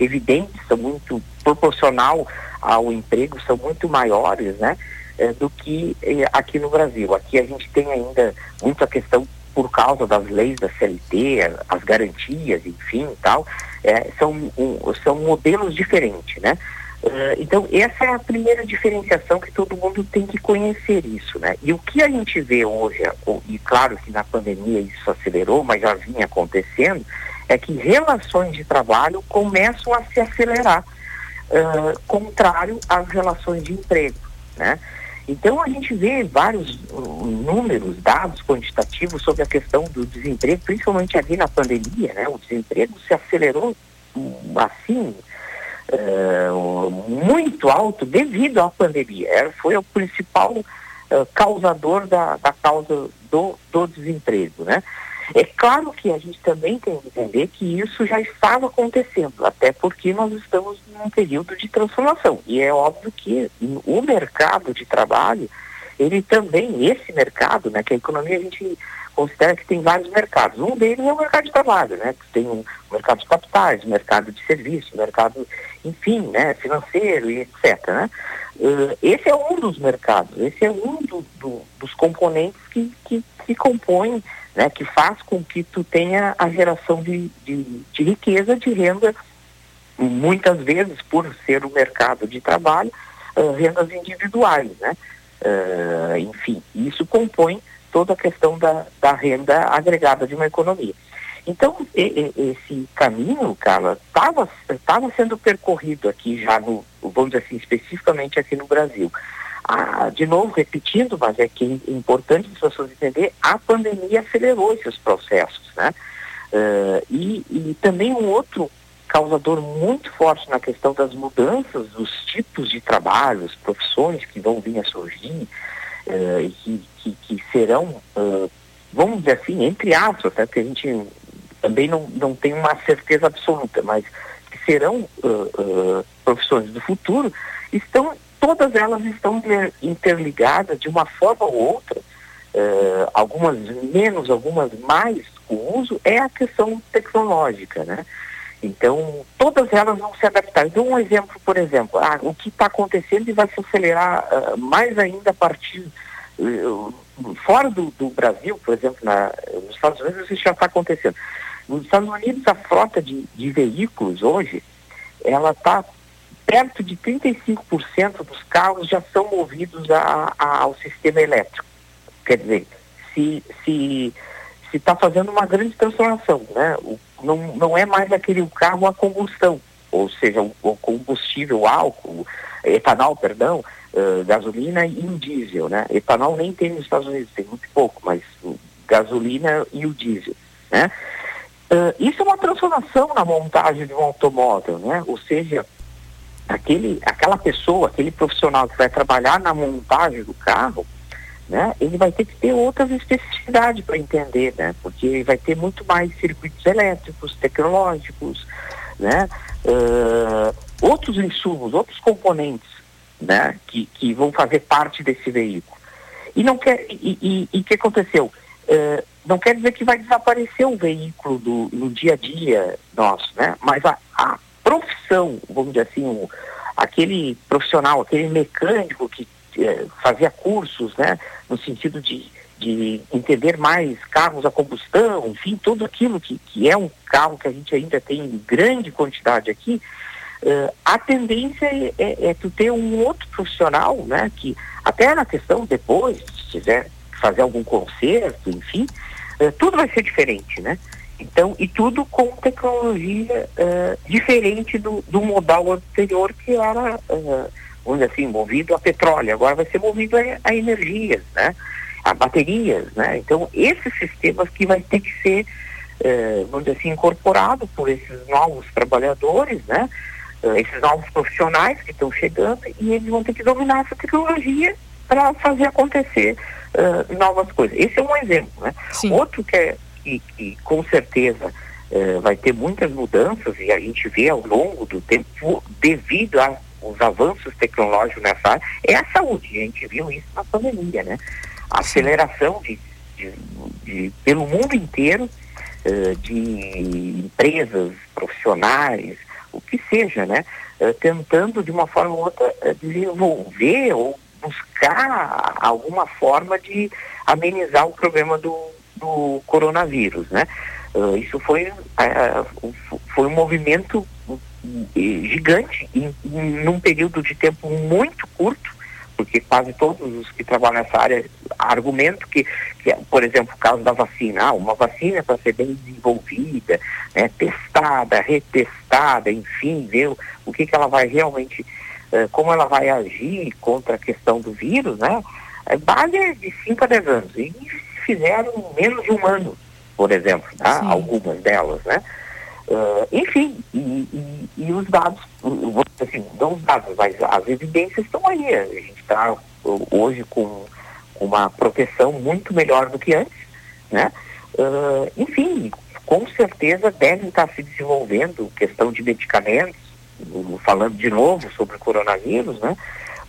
evidentes, são muito proporcional ao emprego, são muito maiores, né? é, do que é, aqui no Brasil. Aqui a gente tem ainda muita questão por causa das leis da CLT, as garantias, enfim, tal, é, são, um, são modelos diferentes, né? Uh, então, essa é a primeira diferenciação que todo mundo tem que conhecer isso, né? E o que a gente vê hoje, e claro que na pandemia isso acelerou, mas já vinha acontecendo, é que relações de trabalho começam a se acelerar, uh, contrário às relações de emprego, né? Então a gente vê vários uh, números, dados quantitativos sobre a questão do desemprego, principalmente ali na pandemia, né? O desemprego se acelerou um, assim uh, muito alto devido à pandemia. Era, foi o principal uh, causador da, da causa do, do desemprego, né? É claro que a gente também tem que entender que isso já estava acontecendo, até porque nós estamos num período de transformação. E é óbvio que o mercado de trabalho, ele também, esse mercado, né, que a economia a gente considera que tem vários mercados. Um deles é o mercado de trabalho, né? Tem um mercado de capitais, mercado de serviços, mercado, enfim, né, financeiro e etc. Né? Uh, esse é um dos mercados, esse é um do, do, dos componentes que, que, que compõem né, que faz com que tu tenha a geração de, de, de riqueza, de renda, muitas vezes por ser o mercado de trabalho, uh, rendas individuais, né? Uh, enfim, isso compõe toda a questão da, da renda agregada de uma economia. Então, e, e, esse caminho, Carla, estava sendo percorrido aqui já no, vamos dizer assim, especificamente aqui no Brasil a, de novo, repetindo, mas é que é importante as pessoas entender, a pandemia acelerou esses processos, né? Uh, e, e também um outro causador muito forte na questão das mudanças dos tipos de trabalhos, profissões que vão vir a surgir uh, e que, que, que serão, uh, vamos dizer assim, entre aspas, até porque a gente também não, não tem uma certeza absoluta, mas que serão uh, profissões do futuro, estão todas elas estão interligadas de uma forma ou outra, uh, algumas menos, algumas mais, o uso é a questão tecnológica, né? Então, todas elas vão se adaptar. Dou um exemplo, por exemplo, ah, o que está acontecendo e vai se acelerar uh, mais ainda a partir uh, fora do, do, Brasil, por exemplo, na, nos Estados Unidos isso já está acontecendo. Nos Estados Unidos a frota de, de veículos hoje, ela está perto de 35% dos carros já são movidos a, a, ao sistema elétrico. Quer dizer, se se se está fazendo uma grande transformação, né? O, não, não é mais aquele carro a combustão, ou seja, o, o combustível álcool, etanol, perdão, uh, gasolina e o diesel, né? Etanol nem tem nos Estados Unidos, tem muito pouco, mas gasolina e o diesel, né? Uh, isso é uma transformação na montagem de um automóvel, né? Ou seja, aquele, aquela pessoa, aquele profissional que vai trabalhar na montagem do carro, né, ele vai ter que ter outras especificidades para entender, né, porque vai ter muito mais circuitos elétricos, tecnológicos, né, uh, outros insumos, outros componentes, né, que, que vão fazer parte desse veículo. E não quer, e o que aconteceu? Uh, não quer dizer que vai desaparecer o veículo do, no dia a dia nosso, né, mas a, a profissão, vamos dizer assim, aquele profissional, aquele mecânico que eh, fazia cursos, né, no sentido de, de entender mais carros a combustão, enfim, tudo aquilo que, que é um carro que a gente ainda tem em grande quantidade aqui, uh, a tendência é, é, é, tu ter um outro profissional, né, que até na questão depois, se quiser fazer algum conserto, enfim, uh, tudo vai ser diferente, né? Então, e tudo com tecnologia uh, diferente do, do modal anterior que era, uh, vamos dizer assim, movido a petróleo. Agora vai ser movido a, a energias, né? A baterias, né? Então, esses sistemas que vai ter que ser, uh, vamos dizer assim, incorporado por esses novos trabalhadores, né? esses novos profissionais que estão chegando e eles vão ter que dominar essa tecnologia para fazer acontecer novas coisas. Esse é um exemplo, né? Sim. Outro que é que, que com certeza eh, vai ter muitas mudanças e a gente vê ao longo do tempo, devido aos avanços tecnológicos nessa área, é a saúde. A gente viu isso na pandemia, né? A aceleração de, de, de pelo mundo inteiro eh, de empresas, profissionais, o que seja, né? Eh, tentando de uma forma ou outra desenvolver ou buscar alguma forma de amenizar o problema do, do coronavírus, né? Uh, isso foi, uh, foi um movimento gigante em, em num período de tempo muito curto, porque quase todos os que trabalham nessa área argumentam que, que por exemplo, o caso da vacina, ah, uma vacina para ser bem desenvolvida, né, testada, retestada, enfim, ver o, que, que ela vai realmente, uh, como ela vai agir contra a questão do vírus, né? A base é de 5 a 10 anos. E fizeram menos de um ano, por exemplo, tá? algumas delas, né? Uh, enfim, e, e, e, os dados, assim, não os dados, mas as evidências estão aí. A gente está hoje com uma proteção muito melhor do que antes, né? Uh, enfim, com certeza devem estar se desenvolvendo questão de medicamentos, falando de novo sobre o coronavírus, né?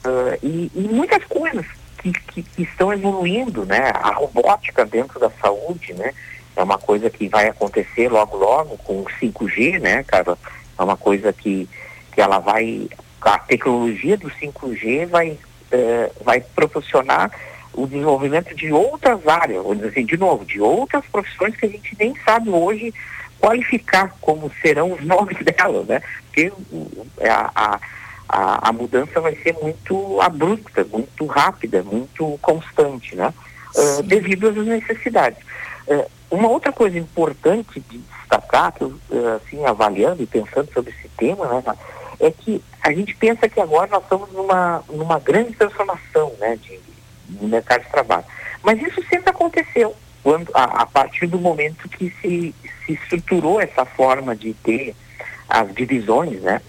Uh, e, e muitas coisas que, que, que, estão evoluindo, né? A robótica dentro da saúde, né? É uma coisa que vai acontecer logo logo com o 5G, né, cara? É uma coisa que, que ela vai, a tecnologia do 5G vai, eh, vai proporcionar o desenvolvimento de outras áreas, dizer assim, de novo, de outras profissões que a gente nem sabe hoje qualificar como serão os nomes delas, né? Porque a, a a, a mudança vai ser muito abrupta, muito rápida, muito constante, né? Uh, devido às necessidades. Uh, uma outra coisa importante de destacar, que eu, uh, assim, avaliando e pensando sobre esse tema, né, é que a gente pensa que agora nós estamos numa, numa grande transformação né, de, no mercado de trabalho. Mas isso sempre aconteceu, quando, a, a partir do momento que se, se estruturou essa forma de ter as divisões, né?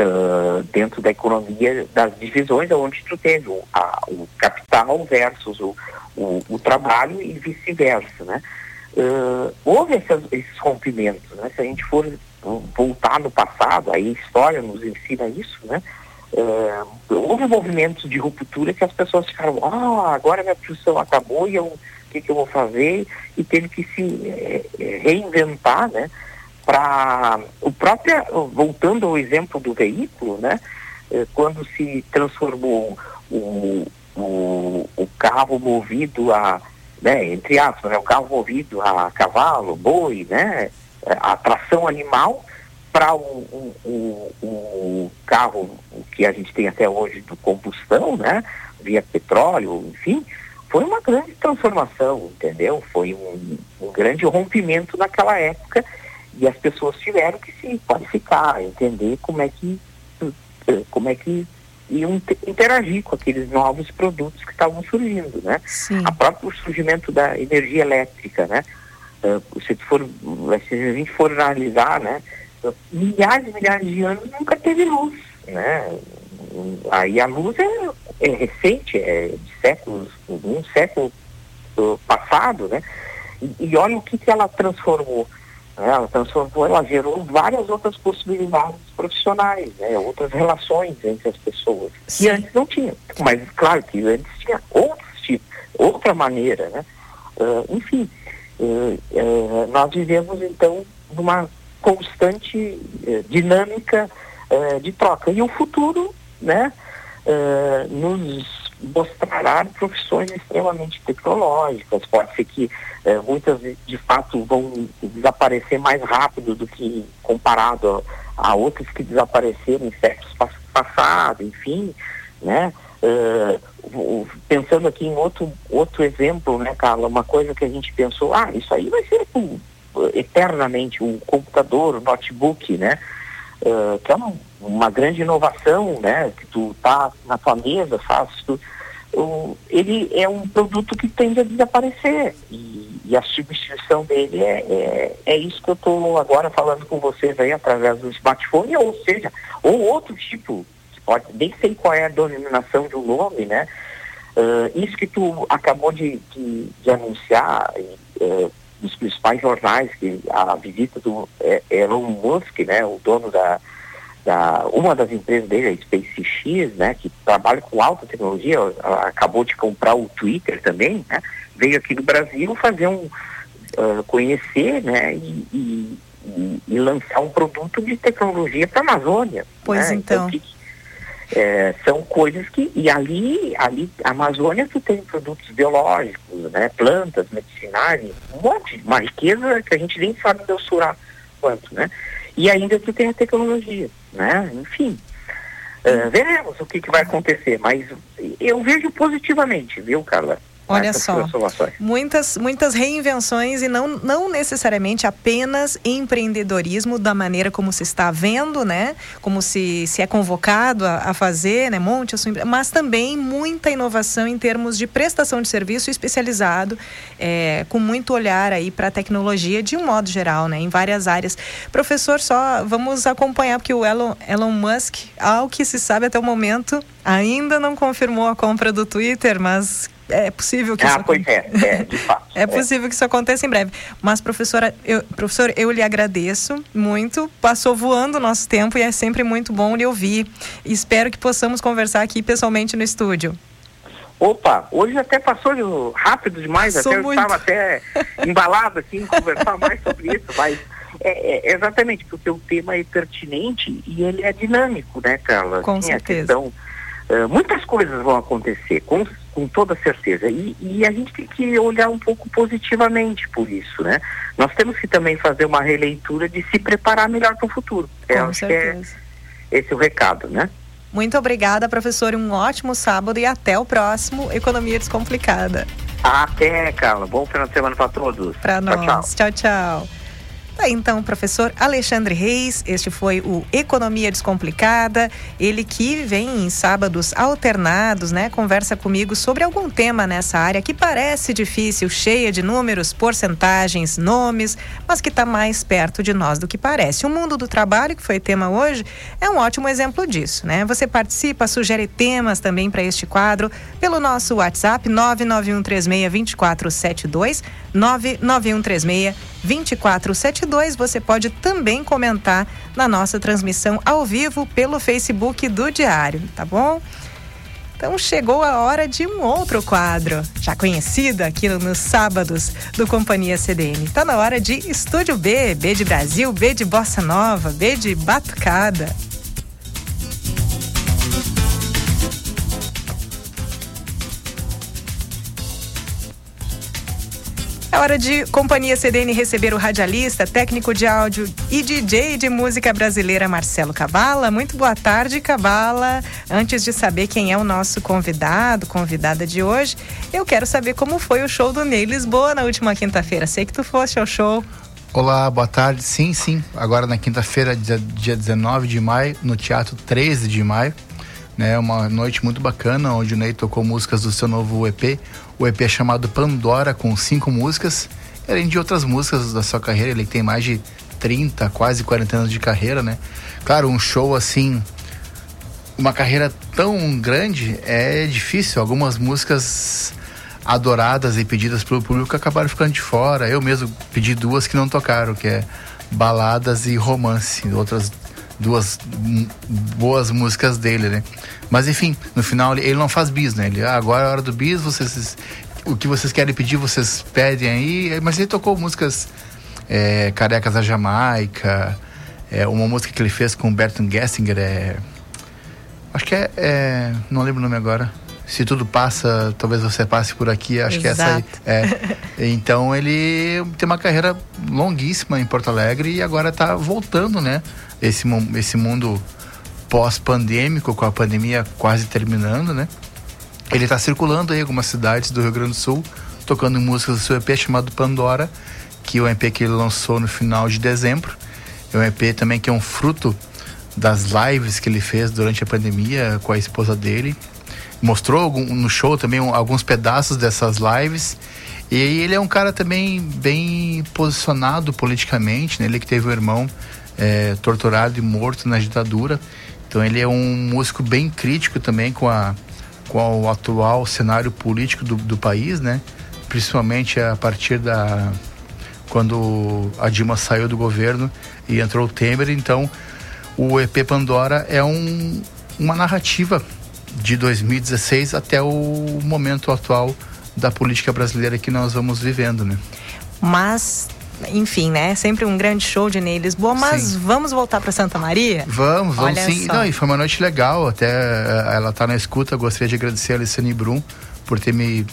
Uh, dentro da economia das divisões, onde tu teve o, a, o capital versus o, o, o trabalho e vice-versa, né? Uh, houve essas, esses rompimentos, né? Se a gente for voltar no passado, aí a história nos ensina isso, né? Uh, houve movimentos de ruptura que as pessoas ficaram, ah, agora minha profissão acabou e o que, que eu vou fazer? E teve que se eh, reinventar, né? Para o próprio, voltando ao exemplo do veículo, né, eh, quando se transformou o, o, o carro movido a, né, entre aspas, né, o carro movido a cavalo, boi, né, a tração animal, para o, o, o, carro que a gente tem até hoje do combustão, né, via petróleo, enfim, foi uma grande transformação, entendeu? Foi um, um grande rompimento naquela época e as pessoas tiveram que se qualificar, entender como é que eh, como é que iam interagir com aqueles novos produtos que estavam surgindo, né? Sim. A próprio surgimento da energia elétrica, né? Uh, se, for, se a gente for analisar, né? Milhares e milhares de anos nunca teve luz, né? Aí a luz é, é recente, é de séculos, um século uh, passado, né? E, e olha o que, que ela transformou? Ela transformou, ela gerou várias outras possibilidades profissionais, né? outras relações entre as pessoas, Sim. que antes não tinha. Mas claro que antes tinha outros tipos, outra maneira, né? Uh, enfim, uh, uh, nós vivemos então numa constante dinâmica de troca. E o futuro, né, nos mostrará profissões extremamente tecnológicas. Pode ser que eh, muitas de fato vão desaparecer mais rápido do que comparado a, a outras que desapareceram em séculos passados, enfim, né? Uh, pensando aqui em outro, outro exemplo, né, Carla, uma coisa que a gente pensou, ah, isso aí vai ser um, eternamente um computador, um notebook, né? Uh, que é uma, uma, grande inovação, né? Que tu tá na tua mesa, faz tu, ele é um produto que tende a desaparecer e, e a substituição dele é, é, é isso que eu estou agora falando com vocês aí através do smartphone, ou seja, ou outro tipo, pode, nem sei qual é a denominação do nome, né? Uh, isso que tu acabou de, de, de anunciar uh, dos principais jornais, que a visita do é, Elon Musk, né, o dono da, da uma das empresas dele, a SpaceX, né, que trabalha com alta tecnologia, acabou de comprar o Twitter também, né, veio aqui no Brasil fazer um uh, conhecer, né, e, e, e, lançar um produto de tecnologia para a Amazônia. Pois né? então. então que, é, são coisas que e ali ali a Amazônia tu tem produtos biológicos né plantas medicinais um monte uma riqueza que a gente nem sabe mensurar quanto né e ainda tu tem a tecnologia né? Enfim uh, veremos o que, que vai acontecer mas eu vejo positivamente viu Carla Olha só, muitas, muitas reinvenções e não, não necessariamente apenas empreendedorismo da maneira como se está vendo, né? Como se, se é convocado a, a fazer, né? Monte sua mas também muita inovação em termos de prestação de serviço especializado, é, com muito olhar aí para a tecnologia de um modo geral, né? Em várias áreas. Professor, só vamos acompanhar, porque o Elon, Elon Musk, ao que se sabe até o momento, ainda não confirmou a compra do Twitter, mas é possível que ah, isso pois é, é, de fato. é possível que isso aconteça em breve. Mas, professora, eu, professor, eu lhe agradeço muito. Passou voando o nosso tempo e é sempre muito bom lhe ouvir. Espero que possamos conversar aqui pessoalmente no estúdio. Opa, hoje até passou rápido demais, Passou até eu estava até embalado aqui em conversar mais sobre isso, mas é, é, exatamente porque o tema é pertinente e ele é dinâmico, né, Carla? Com Sim, certeza. Questão, uh, muitas coisas vão acontecer, com com toda certeza. E, e, a gente tem que olhar um pouco positivamente por isso, né? Nós temos que também fazer uma releitura de se preparar melhor para o futuro. Com é, certeza. É esse é o recado, né? Muito obrigada, professor. Um ótimo sábado e até o próximo Economia Descomplicada. Até, Carla. Bom final de semana para todos. Para nós. tchau. tchau. tchau. Tá, então, professor Alexandre Reis, este foi o Economia Descomplicada, ele que vem em sábados alternados, né, conversa comigo sobre algum tema nessa área que parece difícil, cheia de números, porcentagens, nomes, mas que está mais perto de nós do que parece. O mundo do trabalho, que foi tema hoje, é um ótimo exemplo disso, né? Você participa, sugere temas também para este quadro pelo nosso WhatsApp 991362472, 99136 2472. Você pode também comentar na nossa transmissão ao vivo pelo Facebook do Diário, tá bom? Então chegou a hora de um outro quadro, já conhecido aqui nos sábados do Companhia CDN. Está na hora de Estúdio B, B de Brasil, B de Bossa Nova, B de Batucada. É hora de Companhia CDN receber o radialista, técnico de áudio e DJ de música brasileira Marcelo Cavala. Muito boa tarde, Cavala. Antes de saber quem é o nosso convidado, convidada de hoje, eu quero saber como foi o show do Ney Lisboa na última quinta-feira. Sei que tu foste ao show. Olá, boa tarde. Sim, sim. Agora na quinta-feira, dia 19 de maio, no Teatro 13 de maio. Né, uma noite muito bacana, onde o Ney tocou músicas do seu novo EP. O EP é chamado Pandora, com cinco músicas. Além de outras músicas da sua carreira, ele tem mais de 30, quase 40 anos de carreira, né? Claro, um show assim, uma carreira tão grande é difícil. Algumas músicas adoradas e pedidas pelo público acabaram ficando de fora. Eu mesmo pedi duas que não tocaram, que é baladas e romance, outras duas boas músicas dele, né? Mas enfim, no final ele, não faz bis, né? Ele, ah, agora é a hora do bis, vocês o que vocês querem pedir, vocês pedem aí. Mas ele tocou músicas é, Carecas da Jamaica, é, uma música que ele fez com o Bertrand Gessinger, é, acho que é, é, não lembro o nome agora se tudo passa, talvez você passe por aqui, acho Exato. que essa aí. É. Então ele tem uma carreira longuíssima em Porto Alegre e agora está voltando, né? Esse, esse mundo pós-pandêmico, com a pandemia quase terminando, né? Ele está circulando aí algumas cidades do Rio Grande do Sul, tocando músicas do seu EP chamado Pandora, que é um EP que ele lançou no final de dezembro. É um EP também que é um fruto das lives que ele fez durante a pandemia com a esposa dele mostrou no show também alguns pedaços dessas lives. E ele é um cara também bem posicionado politicamente, né? Ele que teve um irmão é, torturado e morto na ditadura. Então ele é um músico bem crítico também com, a, com o atual cenário político do, do país, né? Principalmente a partir da quando a Dilma saiu do governo e entrou o Temer. Então o EP Pandora é um, uma narrativa de 2016 até o momento atual da política brasileira que nós vamos vivendo, né? Mas enfim, né? Sempre um grande show de Ney Lisboa, mas sim. vamos voltar para Santa Maria? Vamos, vamos Olha sim. Só. Não, e foi uma noite legal, até eh, ela tá na escuta, gostaria de agradecer a Alessandra Brum por ter me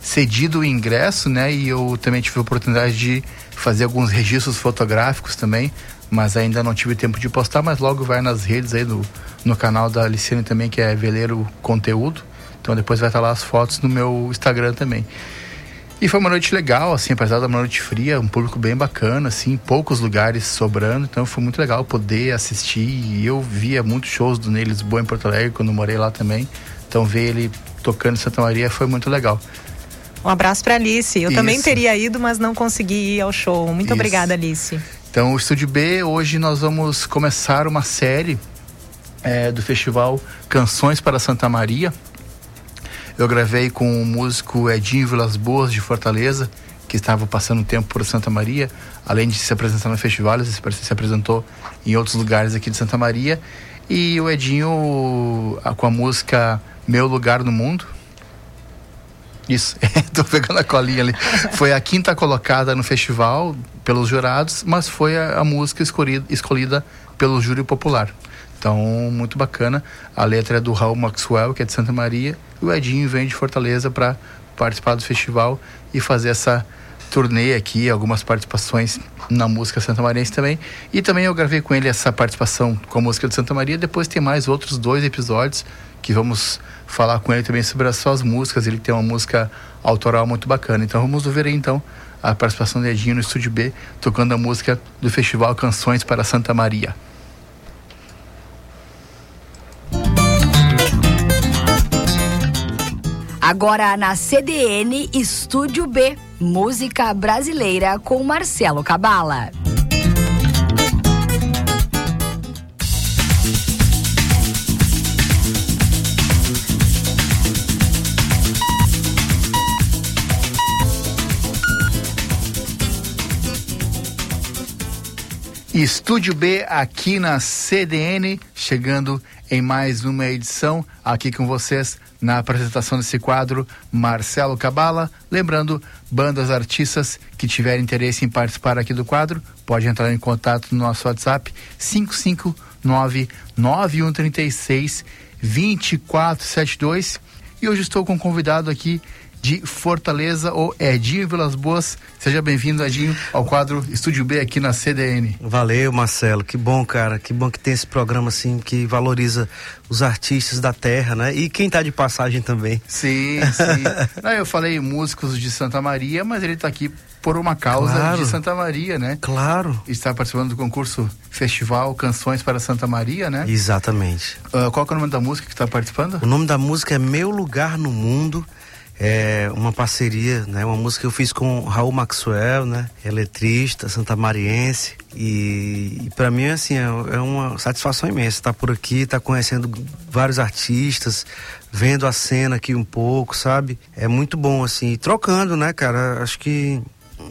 cedido o ingresso, né? E eu também tive a oportunidade de fazer alguns registros fotográficos também, mas ainda não tive tempo de postar, mas logo vai nas redes aí do no canal da Aliciane também, que é Veleiro Conteúdo. Então depois vai estar lá as fotos no meu Instagram também. E foi uma noite legal, assim, apesar da noite fria, um público bem bacana, assim, poucos lugares sobrando, então foi muito legal poder assistir. E eu via muitos shows do Ney Lisboa em Porto Alegre, quando morei lá também. Então ver ele tocando em Santa Maria foi muito legal. Um abraço para Alice. Eu Isso. também teria ido, mas não consegui ir ao show. Muito Isso. obrigada, Alice. Então, o Estúdio B, hoje nós vamos começar uma série é, do festival Canções para Santa Maria. Eu gravei com o músico Edinho Vilas Boas de Fortaleza, que estava passando tempo por Santa Maria, além de se apresentar no festival, ele se apresentou em outros lugares aqui de Santa Maria. E o Edinho, com a música Meu Lugar no Mundo, isso, estou pegando a colinha ali. Foi a quinta colocada no festival pelos jurados, mas foi a, a música escolhida, escolhida pelo júri popular. Então, muito bacana. A letra é do Raul Maxwell, que é de Santa Maria, e o Edinho vem de Fortaleza para participar do festival e fazer essa turnê aqui, algumas participações na música Santa Mariense também. E também eu gravei com ele essa participação com a música de Santa Maria. Depois tem mais outros dois episódios que vamos falar com ele também sobre as suas músicas. Ele tem uma música autoral muito bacana. Então vamos ver aí então a participação do Edinho no Estúdio B, tocando a música do Festival Canções para Santa Maria. Agora na CDN Estúdio B, música brasileira com Marcelo Cabala. Estúdio B aqui na CDN, chegando em mais uma edição aqui com vocês na apresentação desse quadro, Marcelo Cabala. Lembrando, bandas artistas que tiverem interesse em participar aqui do quadro, pode entrar em contato no nosso WhatsApp 559 9136 2472. E hoje estou com um convidado aqui de Fortaleza, o Edinho Vilas Boas. Seja bem-vindo, Edinho, ao quadro Estúdio B aqui na CDN. Valeu, Marcelo. Que bom, cara. Que bom que tem esse programa assim que valoriza os artistas da terra, né? E quem tá de passagem também. Sim, sim. Não, eu falei músicos de Santa Maria, mas ele tá aqui por uma causa Claro. de Santa Maria, né? Claro. Está participando do concurso Festival Canções para Santa Maria, né? Exatamente. Ah, qual é o nome da música que está participando? O nome da música é Meu Lugar no Mundo. É uma parceria, né? Uma música que eu fiz com Raul Maxwell, né? Eletrista, santamariense. E, e para mim, assim, é, é uma satisfação imensa estar por aqui, estar conhecendo vários artistas, vendo a cena aqui um pouco, sabe? É muito bom, assim, e trocando, né, cara? Acho que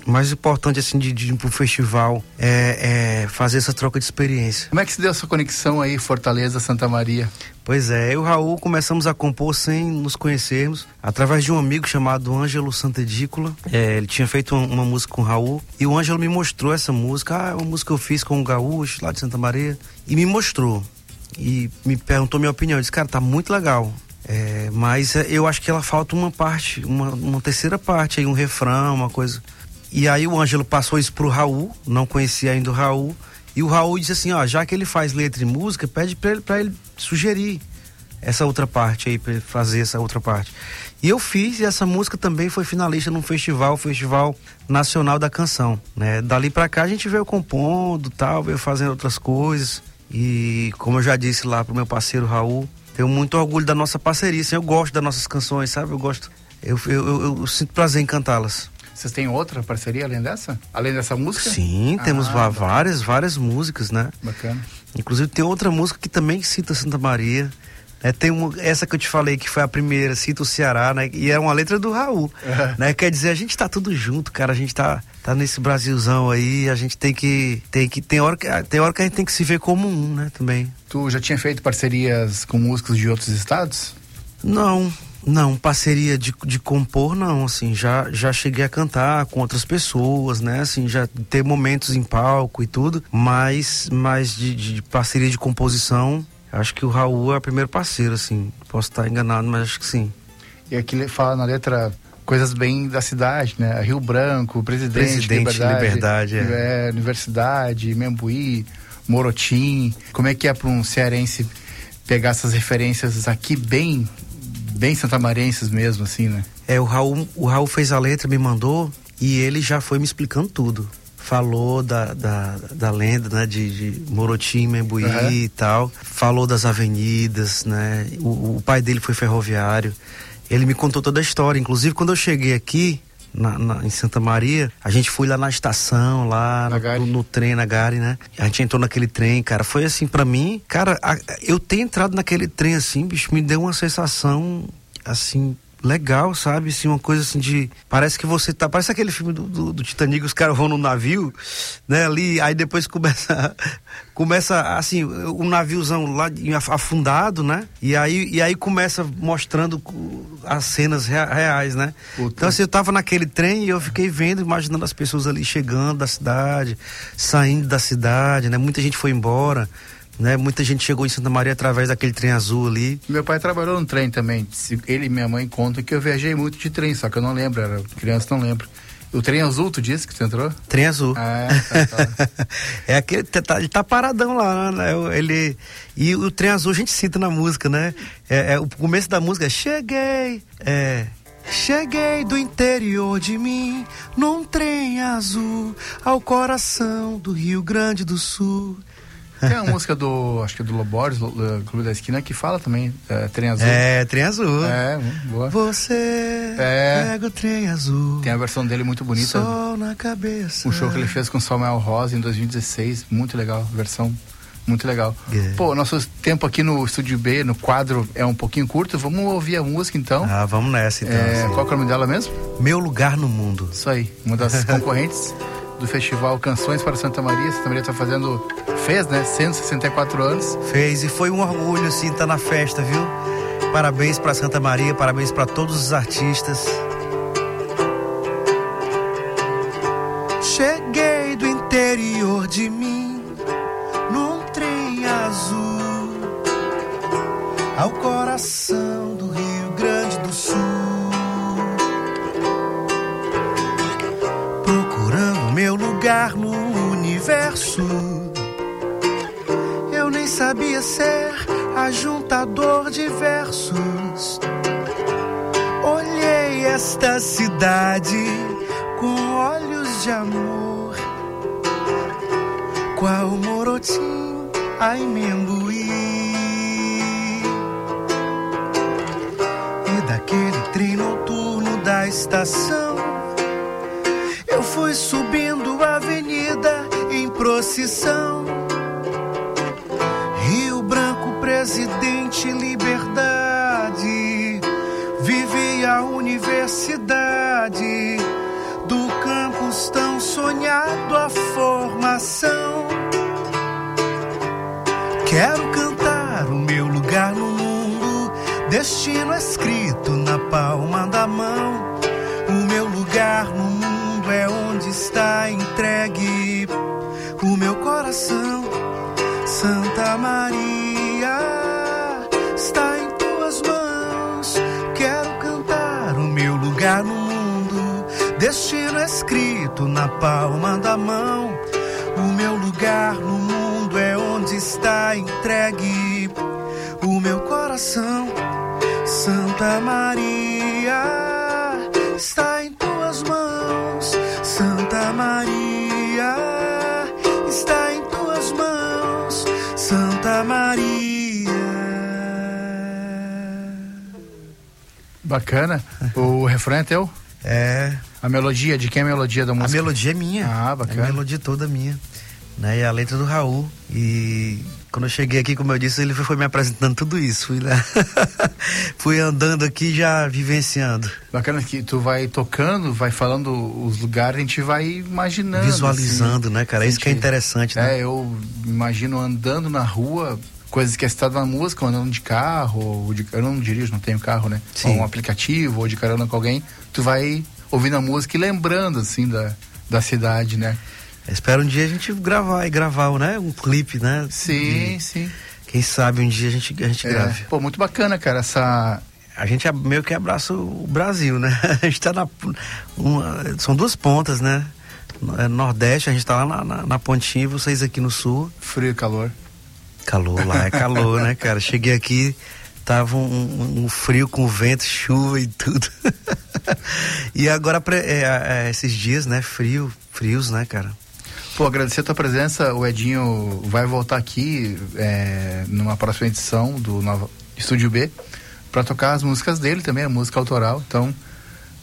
o mais importante, assim, de, de ir pro festival é, é fazer essa troca de experiência. Como é que se deu essa conexão aí, Fortaleza, Santa Maria? Pois é, eu e o Raul começamos a compor sem nos conhecermos, através de um amigo chamado Ângelo Santedícola. É, ele tinha feito uma, uma música com o Raul e o Ângelo me mostrou essa música. Ah, é uma música que eu fiz com o Gaúcho, lá de Santa Maria. E me mostrou. E me perguntou minha opinião. Eu disse, cara, tá muito legal. É, mas é, eu acho que ela falta uma parte, uma, uma terceira parte aí, um refrão, uma coisa. E aí o Ângelo passou isso pro Raul, não conhecia ainda o Raul. E o Raul disse assim, ó, já que ele faz letra e música, pede pra ele, ele sugerir essa outra parte aí, pra ele fazer essa outra parte. E eu fiz, e essa música também foi finalista num festival, o Festival Nacional da Canção, né? Dali pra cá a gente veio compondo, tal, veio fazendo outras coisas. E como eu já disse lá pro meu parceiro Raul, tenho muito orgulho da nossa parceria, assim, eu gosto das nossas canções, sabe? Eu gosto, eu, eu, eu, eu sinto prazer em cantá-las. Vocês têm outra parceria além dessa? Além dessa música? Sim, temos Ah, va- bacana. várias, várias músicas, né? Bacana. Inclusive tem outra música que também cita Santa Maria. É, tem uma, essa que eu te falei que foi a primeira, cita o Ceará, né? E é uma letra do Raul. Né? Quer dizer, a gente tá tudo junto, cara. A gente tá, tá nesse Brasilzão aí, a gente tem que. Tem, que tem, hora que tem hora que a gente tem que se ver como um, né? Também. Tu já tinha feito parcerias com músicos de outros estados? Não, não, parceria de, de compor, não, assim, já, já cheguei a cantar com outras pessoas, né, assim, já ter momentos em palco e tudo, mas, mas de, de parceria de composição, acho que o Raul é o primeiro parceiro, assim, posso estar enganado, mas acho que sim. E aqui ele fala na letra coisas bem da cidade, né? Rio Branco, Presidente, Presidente, Liberdade, Liberdade, é. é, Universidade, Membuí, Morotim. Como é que é para um cearense pegar essas referências aqui bem, bem santamarenses mesmo, assim, né? É, o Raul, o Raul fez a letra, me mandou, e ele já foi me explicando tudo. Falou da, da, da lenda, né, de, de Morotim, Membuí Uhum. e tal. Falou das avenidas, né. O, o pai dele foi ferroviário. Ele me contou toda a história. Inclusive, quando eu cheguei aqui, na, na- em Santa Maria, a gente foi lá na estação, lá no, no trem, na Gare, né? A gente entrou naquele trem, cara. Foi assim, pra mim, cara, a- eu ter entrado naquele trem assim, bicho, me deu uma sensação, assim, legal, sabe? Assim, uma coisa assim de. Parece que você tá. Parece aquele filme do, do, do Titanic, os caras vão no navio, né? Ali, aí depois começa. começa, assim, o naviozão lá afundado, né? E aí, e aí começa mostrando as cenas rea- reais, né? Então, assim, eu tava naquele trem e eu fiquei vendo, imaginando as pessoas ali chegando da cidade, saindo da cidade, né? Muita gente foi embora. Né? Muita gente chegou em Santa Maria através daquele trem azul ali. Meu pai trabalhou no trem também. Ele e minha mãe contam que eu viajei muito de trem, só que eu não lembro, era criança, não lembro. O trem azul, tu disse que tu entrou? Trem azul. Ah, tá, tá. é aquele. tá- tá- ele tá paradão lá, né? Ele, e o trem azul a gente cita na música, né? É, é, o começo da música é Cheguei. É. Cheguei do interior de mim, num trem azul, ao coração do Rio Grande do Sul. Tem uma música do, acho que é do Lobores, Lo- Lo- Clube da Esquina, que fala também, é, Trem Azul. É, trem azul. É, hum, boa. Você É. pega o trem azul. Tem a versão dele muito bonita. Sol na cabeça. Um show que ele fez com Samuel Rosa em 2016, muito legal, versão muito legal. É. Pô, nosso tempo aqui no Estúdio B, no quadro, é um pouquinho curto, vamos ouvir a música então. Ah, vamos nessa então. É, qual que é o nome dela mesmo? Meu lugar no mundo. Isso aí, uma das concorrentes do festival Canções para Santa Maria. Santa Maria está fazendo, fez, né, 164 anos. Fez e foi um orgulho assim estar na festa, viu? Parabéns para Santa Maria, parabéns para todos os artistas. Cheguei do interior de mim num trem azul ao coração do Rio Grande do Sul. Procurando meu lugar no universo. Sabia ser ajuntador de versos. Olhei esta cidade com olhos de amor. Qual morotim, ai membuí. E daquele trem noturno da estação, presidente, liberdade. Vivi a universidade do campus tão sonhado a formação. Quero cantar o meu lugar no mundo, destino escrito na palma da mão. O meu lugar no mundo é onde está entregue o meu coração. Santa Maria destino escrito na palma da mão. O meu lugar no mundo é onde está entregue o meu coração. Santa Maria está em tuas mãos. Santa Maria está em tuas mãos. Santa Maria. Bacana. O refrão é teu? É. A melodia, de quem é a melodia da música? A melodia é minha. Ah, bacana. A melodia toda minha. Né? E a letra do Raul. E quando eu cheguei aqui, como eu disse, ele foi me apresentando tudo isso. Fui, lá. Fui andando aqui já vivenciando. Bacana que tu vai tocando, vai falando os lugares, a gente vai imaginando. Visualizando, assim. né, cara? Isso que é interessante, né? É, eu imagino andando na rua, coisas que é citado na música, andando de carro, ou de, eu não dirijo, não tenho carro, né? Sim. Ou um aplicativo, ou de carona com alguém, tu vai ouvindo a música e lembrando, assim, da, da cidade, né? Espero um dia a gente gravar e gravar, né? Um clipe, né? Sim, De- sim. Quem sabe um dia a gente, a gente É. grave. Pô, muito bacana, cara, essa... A gente é meio que abraça o Brasil, né? A gente tá na. uma- são duas pontas, né? É Nordeste, a gente tá lá na, na, na pontinha e vocês aqui no sul. Frio e calor. Calor lá, é calor, né, cara? Cheguei aqui, tava um, um- um frio com vento, chuva e tudo. e agora, é, é, esses dias, né? Frio, frios, né, cara? Pô, agradecer a tua presença. O Edinho vai voltar aqui é, numa próxima edição do Nova Estúdio B para tocar as músicas dele também, a música autoral. Então,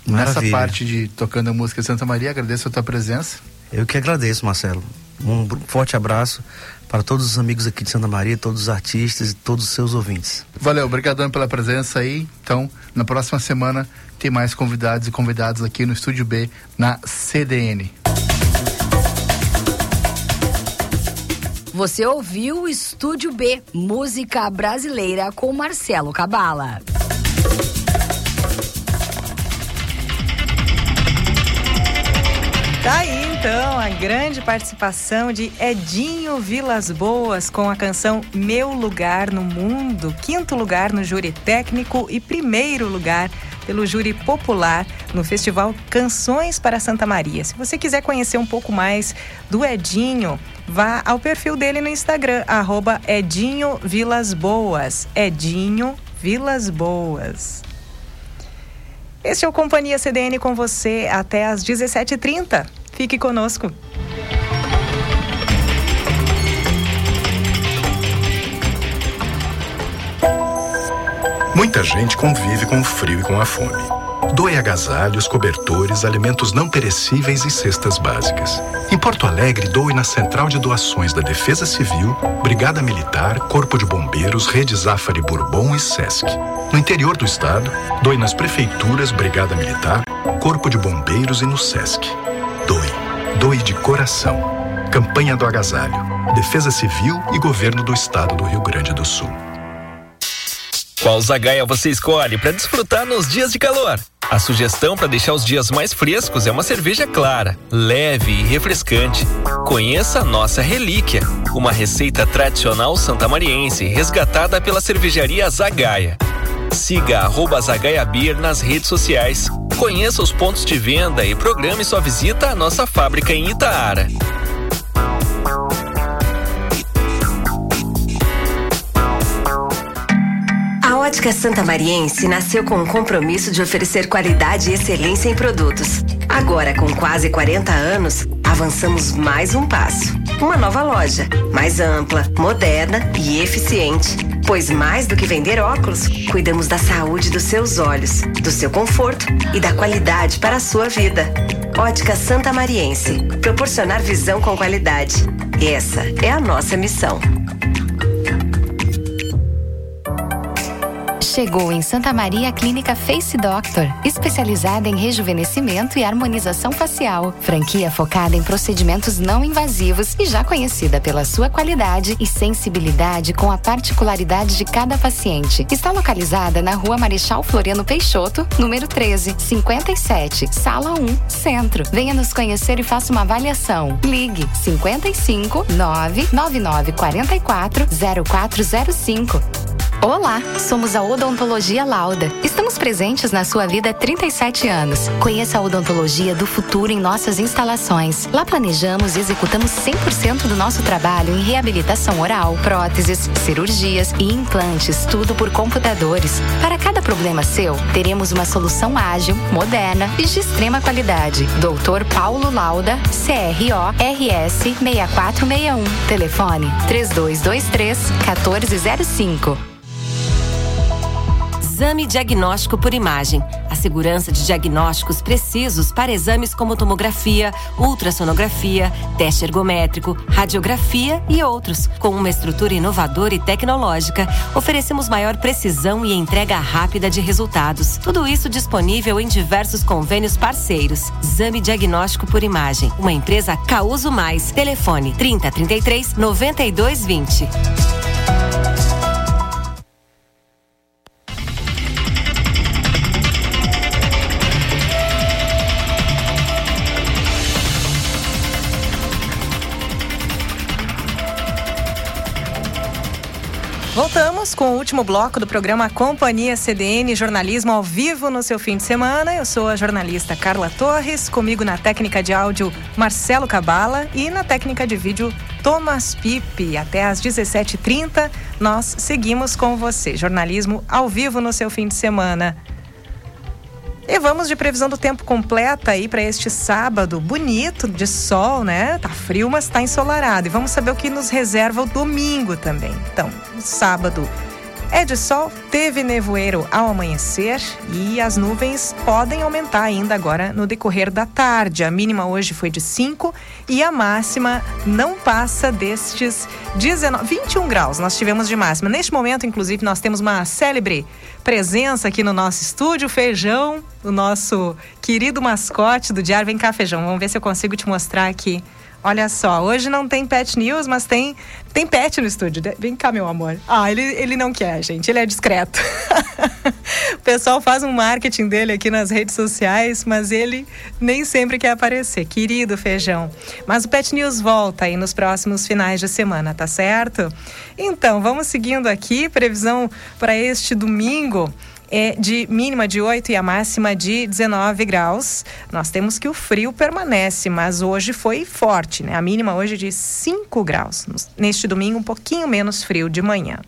nessa Maravilha. parte de tocando a música de Santa Maria, agradeço a tua presença. Eu que agradeço, Marcelo. Um forte abraço para todos os amigos aqui de Santa Maria, todos os artistas e todos os seus ouvintes. Valeu, obrigadão pela presença aí. Então, na próxima semana tem mais convidados e convidados aqui no Estúdio B na CDN. Você ouviu o Estúdio B, música brasileira com Marcelo Cabala. Tá aí então a grande participação de Edinho Vilas Boas com a canção Meu Lugar no Mundo, quinto lugar no júri técnico e primeiro lugar pelo júri popular no Festival Canções para Santa Maria. Se você quiser conhecer um pouco mais do Edinho, vá ao perfil dele no Instagram, arroba Edinho Vilas Boas. Edinho Vilas Boas. Este é o Companhia CDN com você até às 17h30. Fique conosco. Muita gente convive com o frio e com a fome. Doe agasalhos, cobertores, alimentos não perecíveis e cestas básicas. Em Porto Alegre, doe na Central de Doações da Defesa Civil, Brigada Militar, Corpo de Bombeiros, Rede Zafari Bourbon e Sesc. No interior do estado, doe nas prefeituras, Brigada Militar, Corpo de Bombeiros e no Sesc. Doe. Doe de coração. Campanha do Agasalho. Defesa Civil e Governo do Estado do Rio Grande do Sul. Qual zagaia você escolhe para desfrutar nos dias de calor? A sugestão para deixar os dias mais frescos é uma cerveja clara, leve e refrescante. Conheça a nossa relíquia, uma receita tradicional santamariense resgatada pela cervejaria Zagaia. Siga arroba Zagaia Beer nas redes sociais. Conheça os pontos de venda e programe sua visita à nossa fábrica em Itaara. A Ótica Santa Mariense nasceu com o compromisso de oferecer qualidade e excelência em produtos. Agora, com quase 40 anos, avançamos mais um passo. Uma nova loja, mais ampla, moderna e eficiente. Pois mais do que vender óculos, cuidamos da saúde dos seus olhos, do seu conforto e da qualidade para a sua vida. Ótica Santa Mariense. Proporcionar visão com qualidade. Essa é a nossa missão. Chegou em Santa Maria a Clínica Face Doctor, especializada em rejuvenescimento e harmonização facial. Franquia focada em procedimentos não invasivos e já conhecida pela sua qualidade e sensibilidade com a particularidade de cada paciente. Está localizada na Rua Marechal Floriano Peixoto, número 13, 57, Sala 1, Centro. Venha nos conhecer e faça uma avaliação. Ligue 55 999 44 0405. Olá, somos a Odontologia Lauda. Estamos presentes na sua vida há 37 anos. Conheça a odontologia do futuro em nossas instalações. Lá planejamos e executamos 100% do nosso trabalho em reabilitação oral, próteses, cirurgias e implantes, tudo por computadores. Para cada problema seu, teremos uma solução ágil, moderna e de extrema qualidade. Doutor Paulo Lauda, CRO RS 6461. Telefone 3223 1405. Exame diagnóstico por imagem. A segurança de diagnósticos precisos para exames como tomografia, ultrassonografia, teste ergométrico, radiografia e outros. Com uma estrutura inovadora e tecnológica, oferecemos maior precisão e entrega rápida de resultados. Tudo isso disponível em diversos convênios parceiros. Exame diagnóstico por imagem. Uma empresa Causo Mais. Telefone 3033 9220. Com o último bloco do programa Companhia CDN Jornalismo ao vivo no seu fim de semana. Eu sou a jornalista Carla Torres, comigo na técnica de áudio Marcelo Cabala e na técnica de vídeo Thomas Pipe. Até às 17h30 nós seguimos com você. Jornalismo ao vivo no seu fim de semana. E vamos de previsão do tempo completa aí para este sábado, bonito, de sol, né? Tá frio, mas tá ensolarado. E vamos saber o que nos reserva o domingo também. Então, sábado é de sol, teve nevoeiro ao amanhecer e as nuvens podem aumentar ainda agora no decorrer da tarde. A mínima hoje foi de 5 e a máxima não passa destes 19, 21 graus. Nós tivemos de máxima. Neste momento, inclusive, nós temos uma célebre presença aqui no nosso estúdio, Feijão, o nosso querido mascote do Diário. Vem cá, Feijão, vamos ver se eu consigo te mostrar aqui Olha só, hoje não tem pet news, mas tem tem pet no estúdio. Vem cá, meu amor. Ah, ele, ele não quer, gente. Ele é discreto. o pessoal faz um marketing dele aqui nas redes sociais, mas ele nem sempre quer aparecer. Querido feijão. Mas o Pet News volta aí nos próximos finais de semana, tá certo? Então, vamos seguindo aqui. Previsão para este domingo é de mínima de 8 e a máxima de 19 graus. Nós temos que o frio permanece, mas hoje foi forte, né? A mínima hoje é de 5 graus. Neste domingo, um pouquinho menos frio de manhã.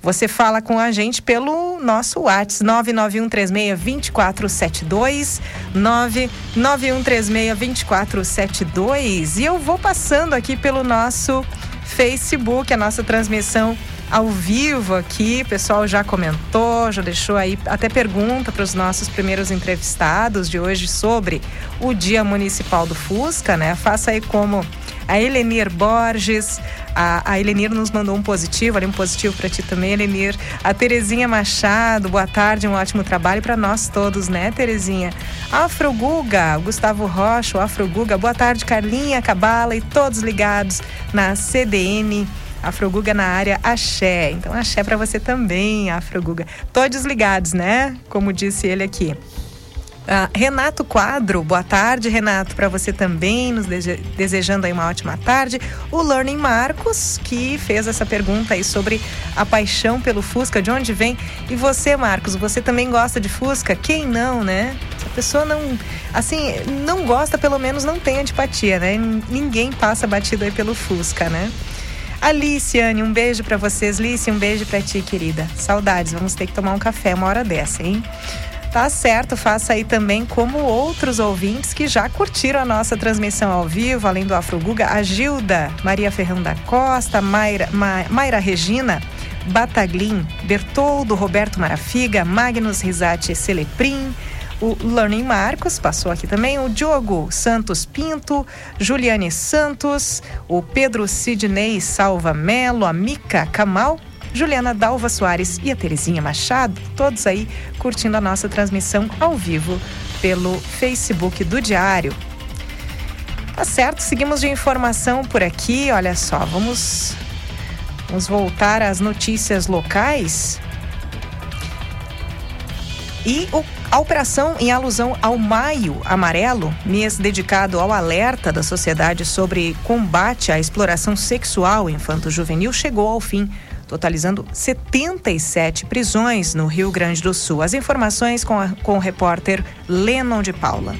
Você fala com a gente pelo nosso WhatsApp 991362472 991362472 e eu vou passando aqui pelo nosso Facebook, a nossa transmissão ao vivo aqui. O pessoal já comentou, já deixou aí até pergunta para os nossos primeiros entrevistados de hoje sobre o Dia Municipal do Fusca, né? Faça aí como a Elenir Borges, a, a Elenir nos mandou um positivo, ali um positivo para ti também, Elenir. A Terezinha Machado, boa tarde, um ótimo trabalho para nós todos, né, Terezinha? Afro Guga, Gustavo Rocha, Afro Guga, boa tarde, Carlinha, Cabala e todos ligados na CDN Afroguga na área Axé. Então, Axé para você também, Afroguga. Todos ligados, né? Como disse ele aqui. Uh, Renato Quadro, boa tarde, Renato, para você também, nos desejando aí uma ótima tarde. O Learning Marcos, que fez essa pergunta aí sobre a paixão pelo Fusca, de onde vem. E você, Marcos, você também gosta de Fusca? Quem não, né? Se a pessoa não, assim, não gosta, pelo menos não tem antipatia, né? Ninguém passa batido aí pelo Fusca, né? Aliciane, um beijo para vocês. Lice, um beijo para ti, querida. Saudades, vamos ter que tomar um café uma hora dessa, hein? Tá certo, faça aí também como outros ouvintes que já curtiram a nossa transmissão ao vivo, além do Afroguga, a Gilda, Maria Ferrão da Costa, Mayra, Ma, Mayra Regina, Bataglin, Bertoldo, Roberto Marafiga, Magnus Risati Celeprim, o Learning Marcos passou aqui também, o Diogo Santos Pinto, Juliane Santos, o Pedro Sidney Salva Melo, a Mica Camal, Juliana Dalva Soares e a Terezinha Machado, todos aí curtindo a nossa transmissão ao vivo pelo Facebook do Diário. Tá certo, seguimos de informação por aqui. Olha só, vamos, vamos voltar às notícias locais. E o a operação, em alusão ao Maio Amarelo, mês dedicado ao alerta da sociedade sobre combate à exploração sexual infanto-juvenil, chegou ao fim, totalizando 77 prisões no Rio Grande do Sul. As informações com, a, com o repórter Lennon de Paula.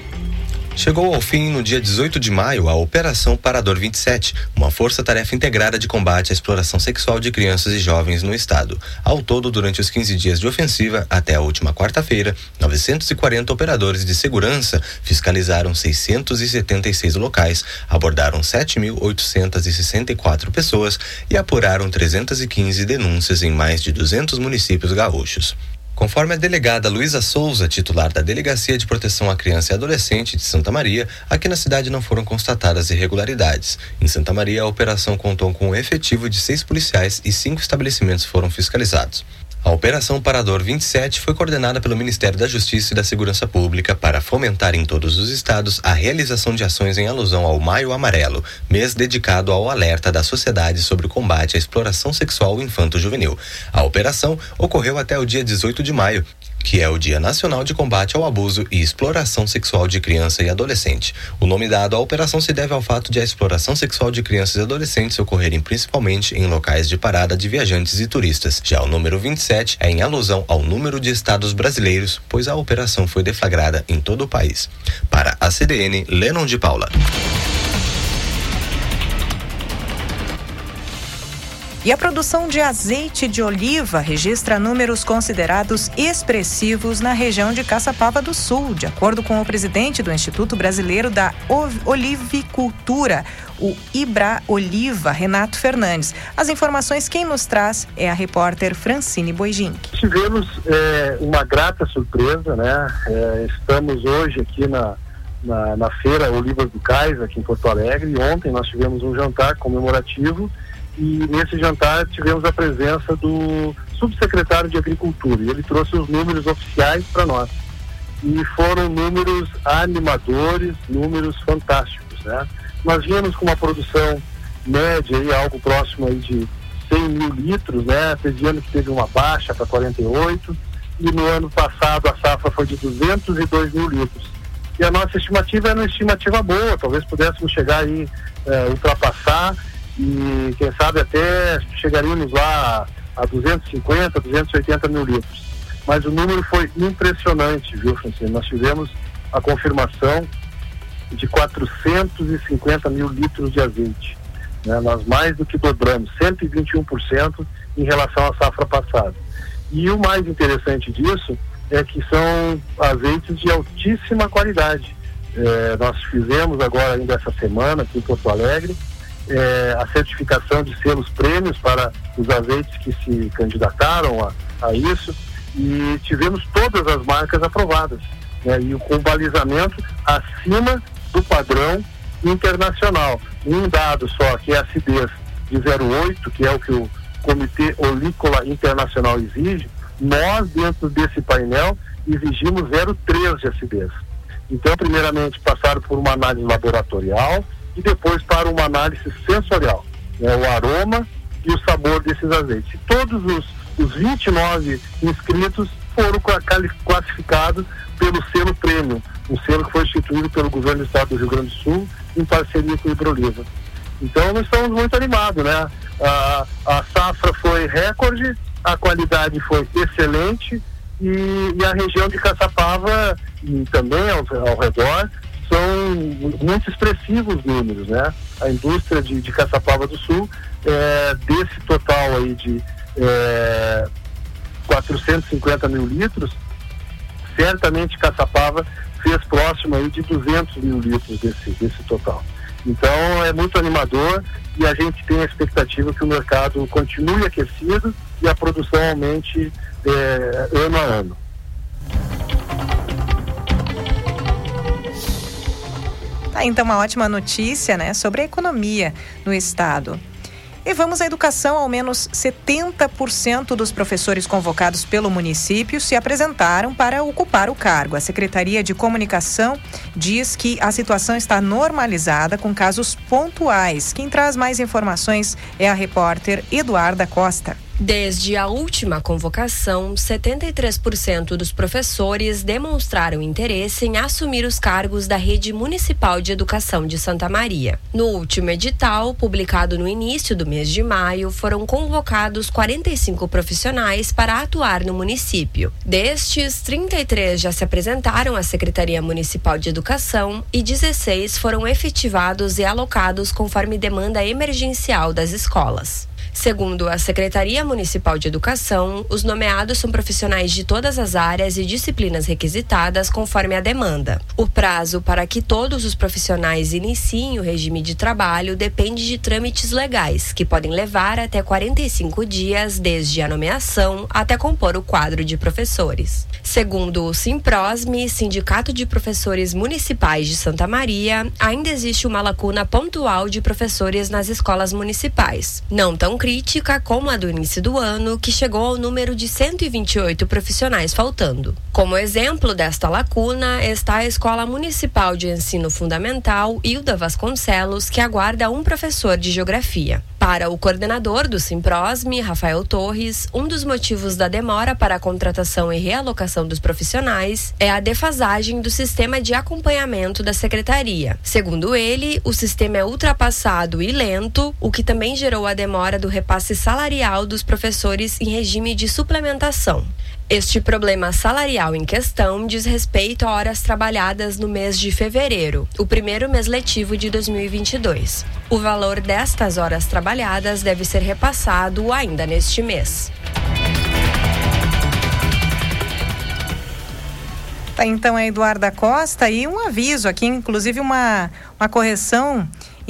Chegou ao fim no dia 18 de maio a Operação Parador 27, uma força-tarefa integrada de combate à exploração sexual de crianças e jovens no estado. Ao todo, durante os 15 dias de ofensiva, até a última quarta-feira, 940 operadores de segurança fiscalizaram 676 locais, abordaram 7.864 pessoas e apuraram 315 denúncias em mais de 200 municípios gaúchos. Conforme a delegada Luísa Souza, titular da Delegacia de Proteção à Criança e Adolescente de Santa Maria, aqui na cidade não foram constatadas irregularidades. Em Santa Maria, a operação contou com um efetivo de seis policiais e cinco estabelecimentos foram fiscalizados. A Operação Parador 27 foi coordenada pelo Ministério da Justiça e da Segurança Pública para fomentar em todos os estados a realização de ações em alusão ao Maio Amarelo, mês dedicado ao alerta da sociedade sobre o combate à exploração sexual infanto-juvenil. A operação ocorreu até o dia 18 de maio que é o Dia Nacional de Combate ao Abuso e Exploração Sexual de Criança e Adolescente. O nome dado à operação se deve ao fato de a exploração sexual de crianças e adolescentes ocorrerem principalmente em locais de parada de viajantes e turistas. Já o número 27 é em alusão ao número de estados brasileiros, pois a operação foi deflagrada em todo o país. Para a CDN, Lennon de Paula. E a produção de azeite de oliva registra números considerados expressivos na região de Caçapava do Sul, de acordo com o presidente do Instituto Brasileiro da Olivicultura, o Ibra Oliva, Renato Fernandes. As informações quem nos traz é a repórter Francine Boijin. Tivemos é, uma grata surpresa, né? É, estamos hoje aqui na, na, na feira Olivas do Cais, aqui em Porto Alegre, ontem nós tivemos um jantar comemorativo e nesse jantar tivemos a presença do subsecretário de Agricultura e ele trouxe os números oficiais para nós. E foram números animadores, números fantásticos, né? Nós vínhamos com uma produção média aí, algo próximo aí de 100 mil litros, né? Teve ano que teve uma baixa para 48 e no ano passado a safra foi de 202 mil litros. E a nossa estimativa era uma estimativa boa, talvez pudéssemos chegar aí, é, ultrapassar e quem sabe até chegaríamos lá a 250, 280 mil litros. Mas o número foi impressionante, viu, Francine? Nós tivemos a confirmação de 450 mil litros de azeite. Né? Nós mais do que dobramos, 121% em relação à safra passada. E o mais interessante disso é que são azeites de altíssima qualidade. É, nós fizemos agora ainda essa semana aqui em Porto Alegre é, a certificação de selos prêmios para os azeites que se candidataram a, a isso e tivemos todas as marcas aprovadas né, e com balizamento acima do padrão internacional. Um dado só, que é a acidez de 0,8, que é o que o Comitê Olícola Internacional exige, nós, dentro desse painel, exigimos 0,3 de acidez. Então, primeiramente, passaram por uma análise laboratorial, e depois para uma análise sensorial, né, o aroma e o sabor desses azeites. Todos os, os 29 inscritos foram classificados pelo selo prêmio, um selo que foi instituído pelo governo do estado do Rio Grande do Sul em parceria com o Hidroliva. Então nós estamos muito animados, né? A, a safra foi recorde, a qualidade foi excelente e, e a região de Caçapava e também ao, ao redor são muito expressivos números, né? A indústria de, de Caçapava do Sul, é, desse total aí de é, 450 mil litros, certamente Caçapava fez próximo aí de 200 mil litros desse, desse total. Então é muito animador e a gente tem a expectativa que o mercado continue aquecido e a produção aumente é, ano a ano. Tá, então uma ótima notícia, né, sobre a economia no estado. E vamos à educação. Ao menos 70% dos professores convocados pelo município se apresentaram para ocupar o cargo. A Secretaria de Comunicação diz que a situação está normalizada com casos pontuais. Quem traz mais informações é a repórter Eduarda Costa. Desde a última convocação, 73% dos professores demonstraram interesse em assumir os cargos da Rede Municipal de Educação de Santa Maria. No último edital, publicado no início do mês de maio, foram convocados 45 profissionais para atuar no município. Destes, 33 já se apresentaram à Secretaria Municipal de Educação e 16 foram efetivados e alocados conforme demanda emergencial das escolas. Segundo a Secretaria Municipal de Educação, os nomeados são profissionais de todas as áreas e disciplinas requisitadas conforme a demanda. O prazo para que todos os profissionais iniciem o regime de trabalho depende de trâmites legais, que podem levar até 45 dias desde a nomeação até compor o quadro de professores. Segundo o Simprosme, Sindicato de Professores Municipais de Santa Maria, ainda existe uma lacuna pontual de professores nas escolas municipais. Não tão crítica como a do início do ano, que chegou ao número de 128 profissionais faltando. Como exemplo desta lacuna está a Escola Municipal de Ensino Fundamental Hilda Vasconcelos, que aguarda um professor de geografia. Para o coordenador do Simprosme, Rafael Torres, um dos motivos da demora para a contratação e realocação dos profissionais é a defasagem do sistema de acompanhamento da secretaria. Segundo ele, o sistema é ultrapassado e lento, o que também gerou a demora do repasse salarial dos professores em regime de suplementação. Este problema salarial em questão diz respeito a horas trabalhadas no mês de fevereiro, o primeiro mês letivo de 2022. O valor destas horas trabalhadas deve ser repassado ainda neste mês. Tá, então é Eduarda Costa e um aviso aqui, inclusive uma, uma correção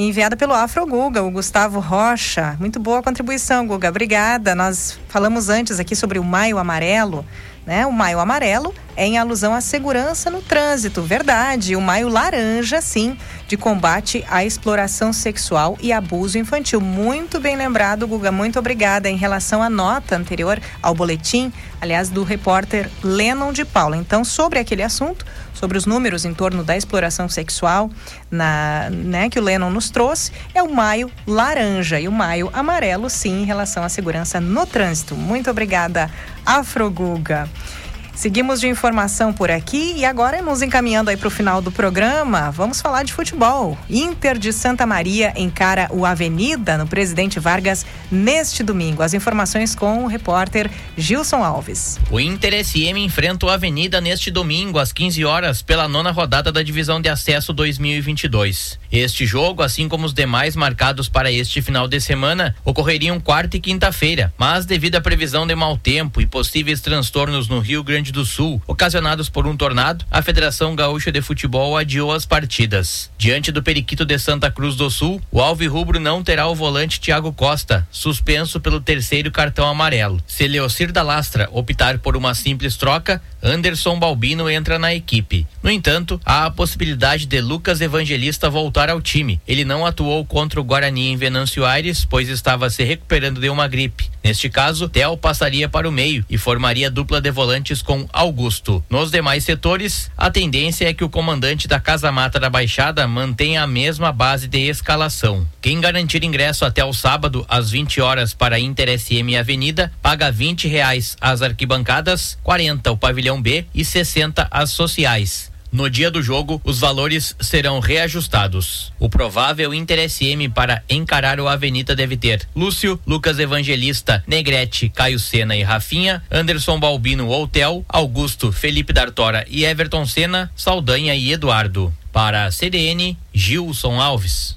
enviada pelo Afro Guga, o Gustavo Rocha. Muito boa contribuição, Guga. Obrigada. Nós falamos antes aqui sobre o Maio Amarelo. Né? O Maio Amarelo em alusão à segurança no trânsito, verdade. O Maio Laranja, sim, de combate à exploração sexual e abuso infantil. Muito bem lembrado, Guga. Muito obrigada. Em relação à nota anterior ao boletim, aliás, do repórter Lennon de Paula. Então, sobre aquele assunto, sobre os números em torno da exploração sexual na, né, que o Lennon nos trouxe, é o maio laranja e o maio amarelo, sim, em relação à segurança no trânsito. Muito obrigada, Afroguga. Seguimos de informação por aqui e agora nos encaminhando aí para o final do programa, vamos falar de futebol. Inter de Santa Maria encara o Avenida no Presidente Vargas neste domingo. As informações com o repórter Gilson Alves. O Inter SM enfrenta o Avenida neste domingo às 15 horas pela nona rodada da Divisão de Acesso 2022. Este jogo, assim como os demais marcados para este final de semana, ocorreriam quarta e quinta-feira, mas devido à previsão de mau tempo e possíveis transtornos no Rio Grande Grande do Sul, ocasionados por um tornado, a Federação Gaúcha de Futebol adiou as partidas. Diante do Periquito de Santa Cruz do Sul, o Alvi Rubro não terá o volante Thiago Costa, suspenso pelo terceiro cartão amarelo. Se Leocir da Lastra optar por uma simples troca, Anderson Balbino entra na equipe. No entanto, há a possibilidade de Lucas Evangelista voltar ao time. Ele não atuou contra o Guarani em Venâncio Aires, pois estava se recuperando de uma gripe. Neste caso, Tel passaria para o meio e formaria dupla de volantes com Augusto. Nos demais setores, a tendência é que o comandante da Casa Mata da Baixada mantenha a mesma base de escalação. Quem garantir ingresso até o sábado, às 20 horas, para Inter SM Avenida, paga 20 reais as arquibancadas, 40 o pavilhão B e 60 as sociais. No dia do jogo, os valores serão reajustados. O provável Inter SM para encarar o Avenida deve ter Lúcio, Lucas Evangelista, Negrete, Caio Sena e Rafinha, Anderson Balbino Outel, Augusto, Felipe Dartora e Everton Sena, Saldanha e Eduardo. Para a CDN, Gilson Alves.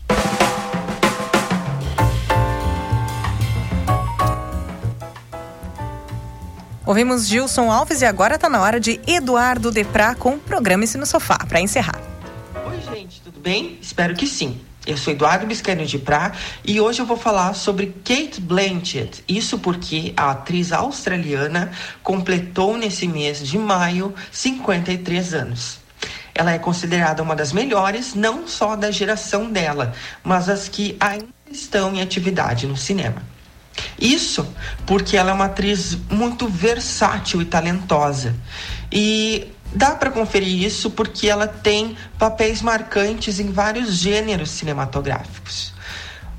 Ouvimos Gilson Alves e agora está na hora de Eduardo Deprá com o programa no Sofá, para encerrar. Oi, gente, tudo bem? Espero que sim. Eu sou Eduardo Biscaino de Prá e hoje eu vou falar sobre Kate Blanchett. Isso porque a atriz australiana completou nesse mês de maio 53 anos. Ela é considerada uma das melhores, não só da geração dela, mas as que ainda estão em atividade no cinema. Isso porque ela é uma atriz muito versátil e talentosa. E dá para conferir isso porque ela tem papéis marcantes em vários gêneros cinematográficos.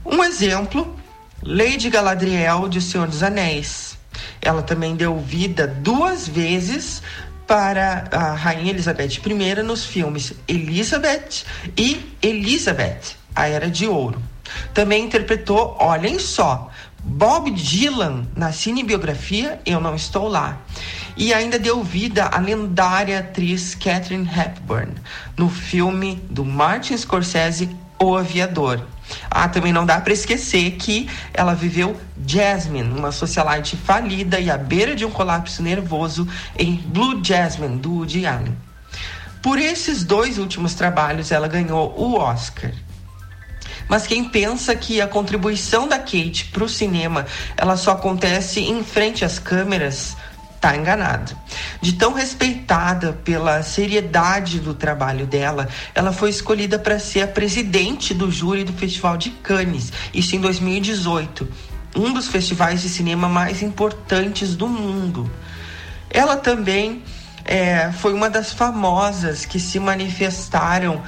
Um exemplo, Lady Galadriel de Senhor dos Anéis. Ela também deu vida duas vezes para a Rainha Elizabeth I nos filmes Elizabeth e Elizabeth, a Era de Ouro. Também interpretou, olhem só, Bob Dylan na cinebiografia Eu Não Estou Lá. E ainda deu vida à lendária atriz Catherine Hepburn no filme do Martin Scorsese O Aviador. Ah, também não dá para esquecer que ela viveu Jasmine, uma socialite falida e à beira de um colapso nervoso em Blue Jasmine, do Woody Allen. Por esses dois últimos trabalhos, ela ganhou o Oscar. Mas quem pensa que a contribuição da Kate para o cinema ela só acontece em frente às câmeras está enganado. De tão respeitada pela seriedade do trabalho dela, ela foi escolhida para ser a presidente do júri do Festival de Cannes, isso em 2018, um dos festivais de cinema mais importantes do mundo. Ela também é, foi uma das famosas que se manifestaram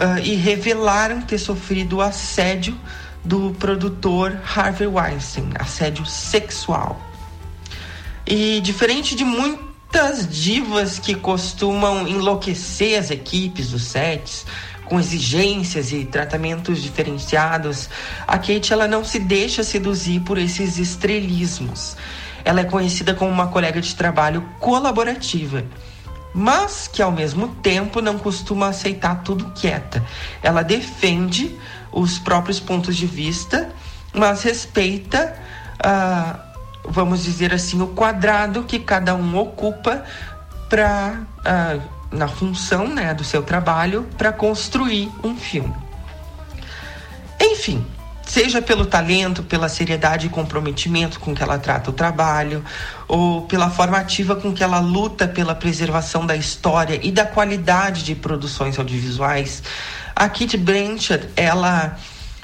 uh, e revelaram ter sofrido assédio do produtor Harvey Weinstein, assédio sexual. E diferente de muitas divas que costumam enlouquecer as equipes dos sets com exigências e tratamentos diferenciados, a Kate ela não se deixa seduzir por esses estrelismos. Ela é conhecida como uma colega de trabalho colaborativa mas que ao mesmo tempo não costuma aceitar tudo quieta. Ela defende os próprios pontos de vista, mas respeita, ah, vamos dizer assim, o quadrado que cada um ocupa para ah, na função né, do seu trabalho para construir um filme. Enfim, seja pelo talento, pela seriedade e comprometimento com que ela trata o trabalho, ou pela forma ativa com que ela luta pela preservação da história e da qualidade de produções audiovisuais, a Kit Blanchett, ela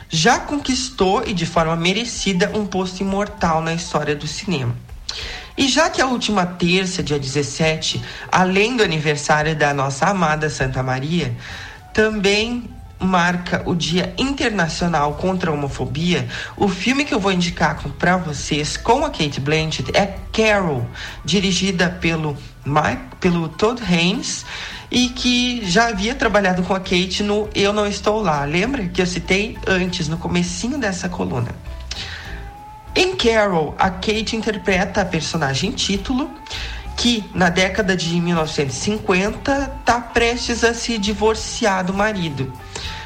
já conquistou e de forma merecida um posto imortal na história do cinema. E já que a última terça, dia 17, além do aniversário da nossa amada Santa Maria, também marca o Dia Internacional contra a Homofobia, o filme que eu vou indicar para vocês com a Kate Blanchett é Carol, dirigida pelo Mike, pelo Todd Haynes e que já havia trabalhado com a Kate no Eu Não Estou Lá. Lembra que eu citei antes no comecinho dessa coluna? Em Carol, a Kate interpreta a personagem título que na década de 1950 está prestes a se divorciar do marido,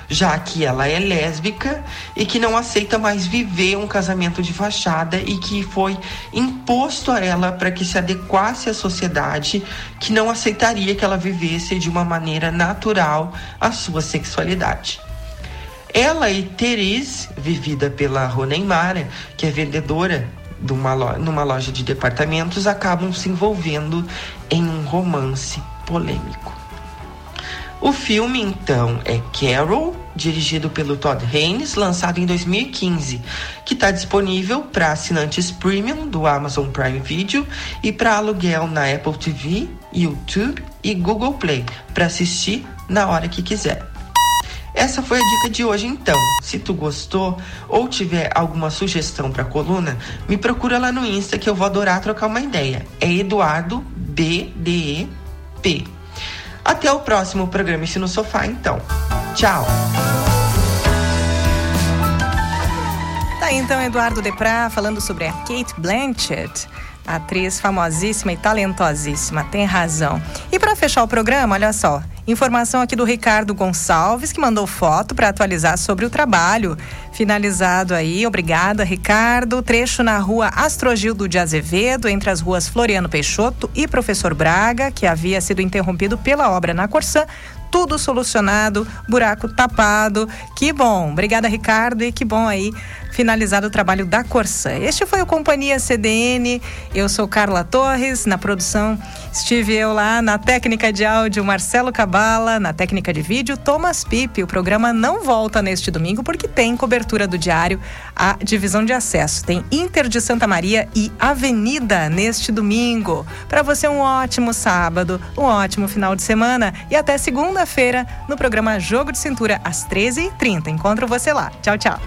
já que ela é lésbica e que não aceita mais viver um casamento de fachada e que foi imposto a ela para que se adequasse à sociedade que não aceitaria que ela vivesse de uma maneira natural a sua sexualidade. Ela e Therese, vivida pela Rona Mara, que é vendedora numa, loja de departamentos acabam se envolvendo em um romance polêmico. O filme, então, é Carol, dirigido pelo Todd Haynes, lançado em 2015, que está disponível para assinantes premium do Amazon Prime Video e para aluguel na Apple TV, YouTube e Google Play, para assistir na hora que quiser. Essa foi a dica de hoje então. Se tu gostou ou tiver alguma sugestão para coluna, me procura lá no Insta que eu vou adorar trocar uma ideia. É Eduardo BDEP. Até o próximo programa Ensino Sofá então. Tchau. Tá então Eduardo Deprá falando sobre a Kate Blanchett Atriz famosíssima e talentosíssima, tem razão. E para fechar o programa, olha só, informação aqui do Ricardo Gonçalves, que mandou foto para atualizar sobre o trabalho. Finalizado aí, obrigada, Ricardo. Trecho na rua Astrogildo de Azevedo, entre as ruas Floriano Peixoto e Professor Braga, que havia sido interrompido pela obra na Corsã, tudo solucionado, buraco tapado. Que bom. Obrigada, Ricardo, e que bom aí finalizado o trabalho da Corsã. Este foi o Companhia CDN. Eu sou Carla Torres, na produção estive eu lá, na técnica de áudio Marcelo Cabala, na técnica de vídeo Thomas Pipe. O programa não volta neste domingo porque tem cobertura do diário a divisão de acesso. Tem Inter de Santa Maria e Avenida neste domingo. Para você um ótimo sábado, um ótimo final de semana e até segunda segunda-feira no programa Jogo de Cintura às 13h30. Encontro você lá. Tchau, tchau.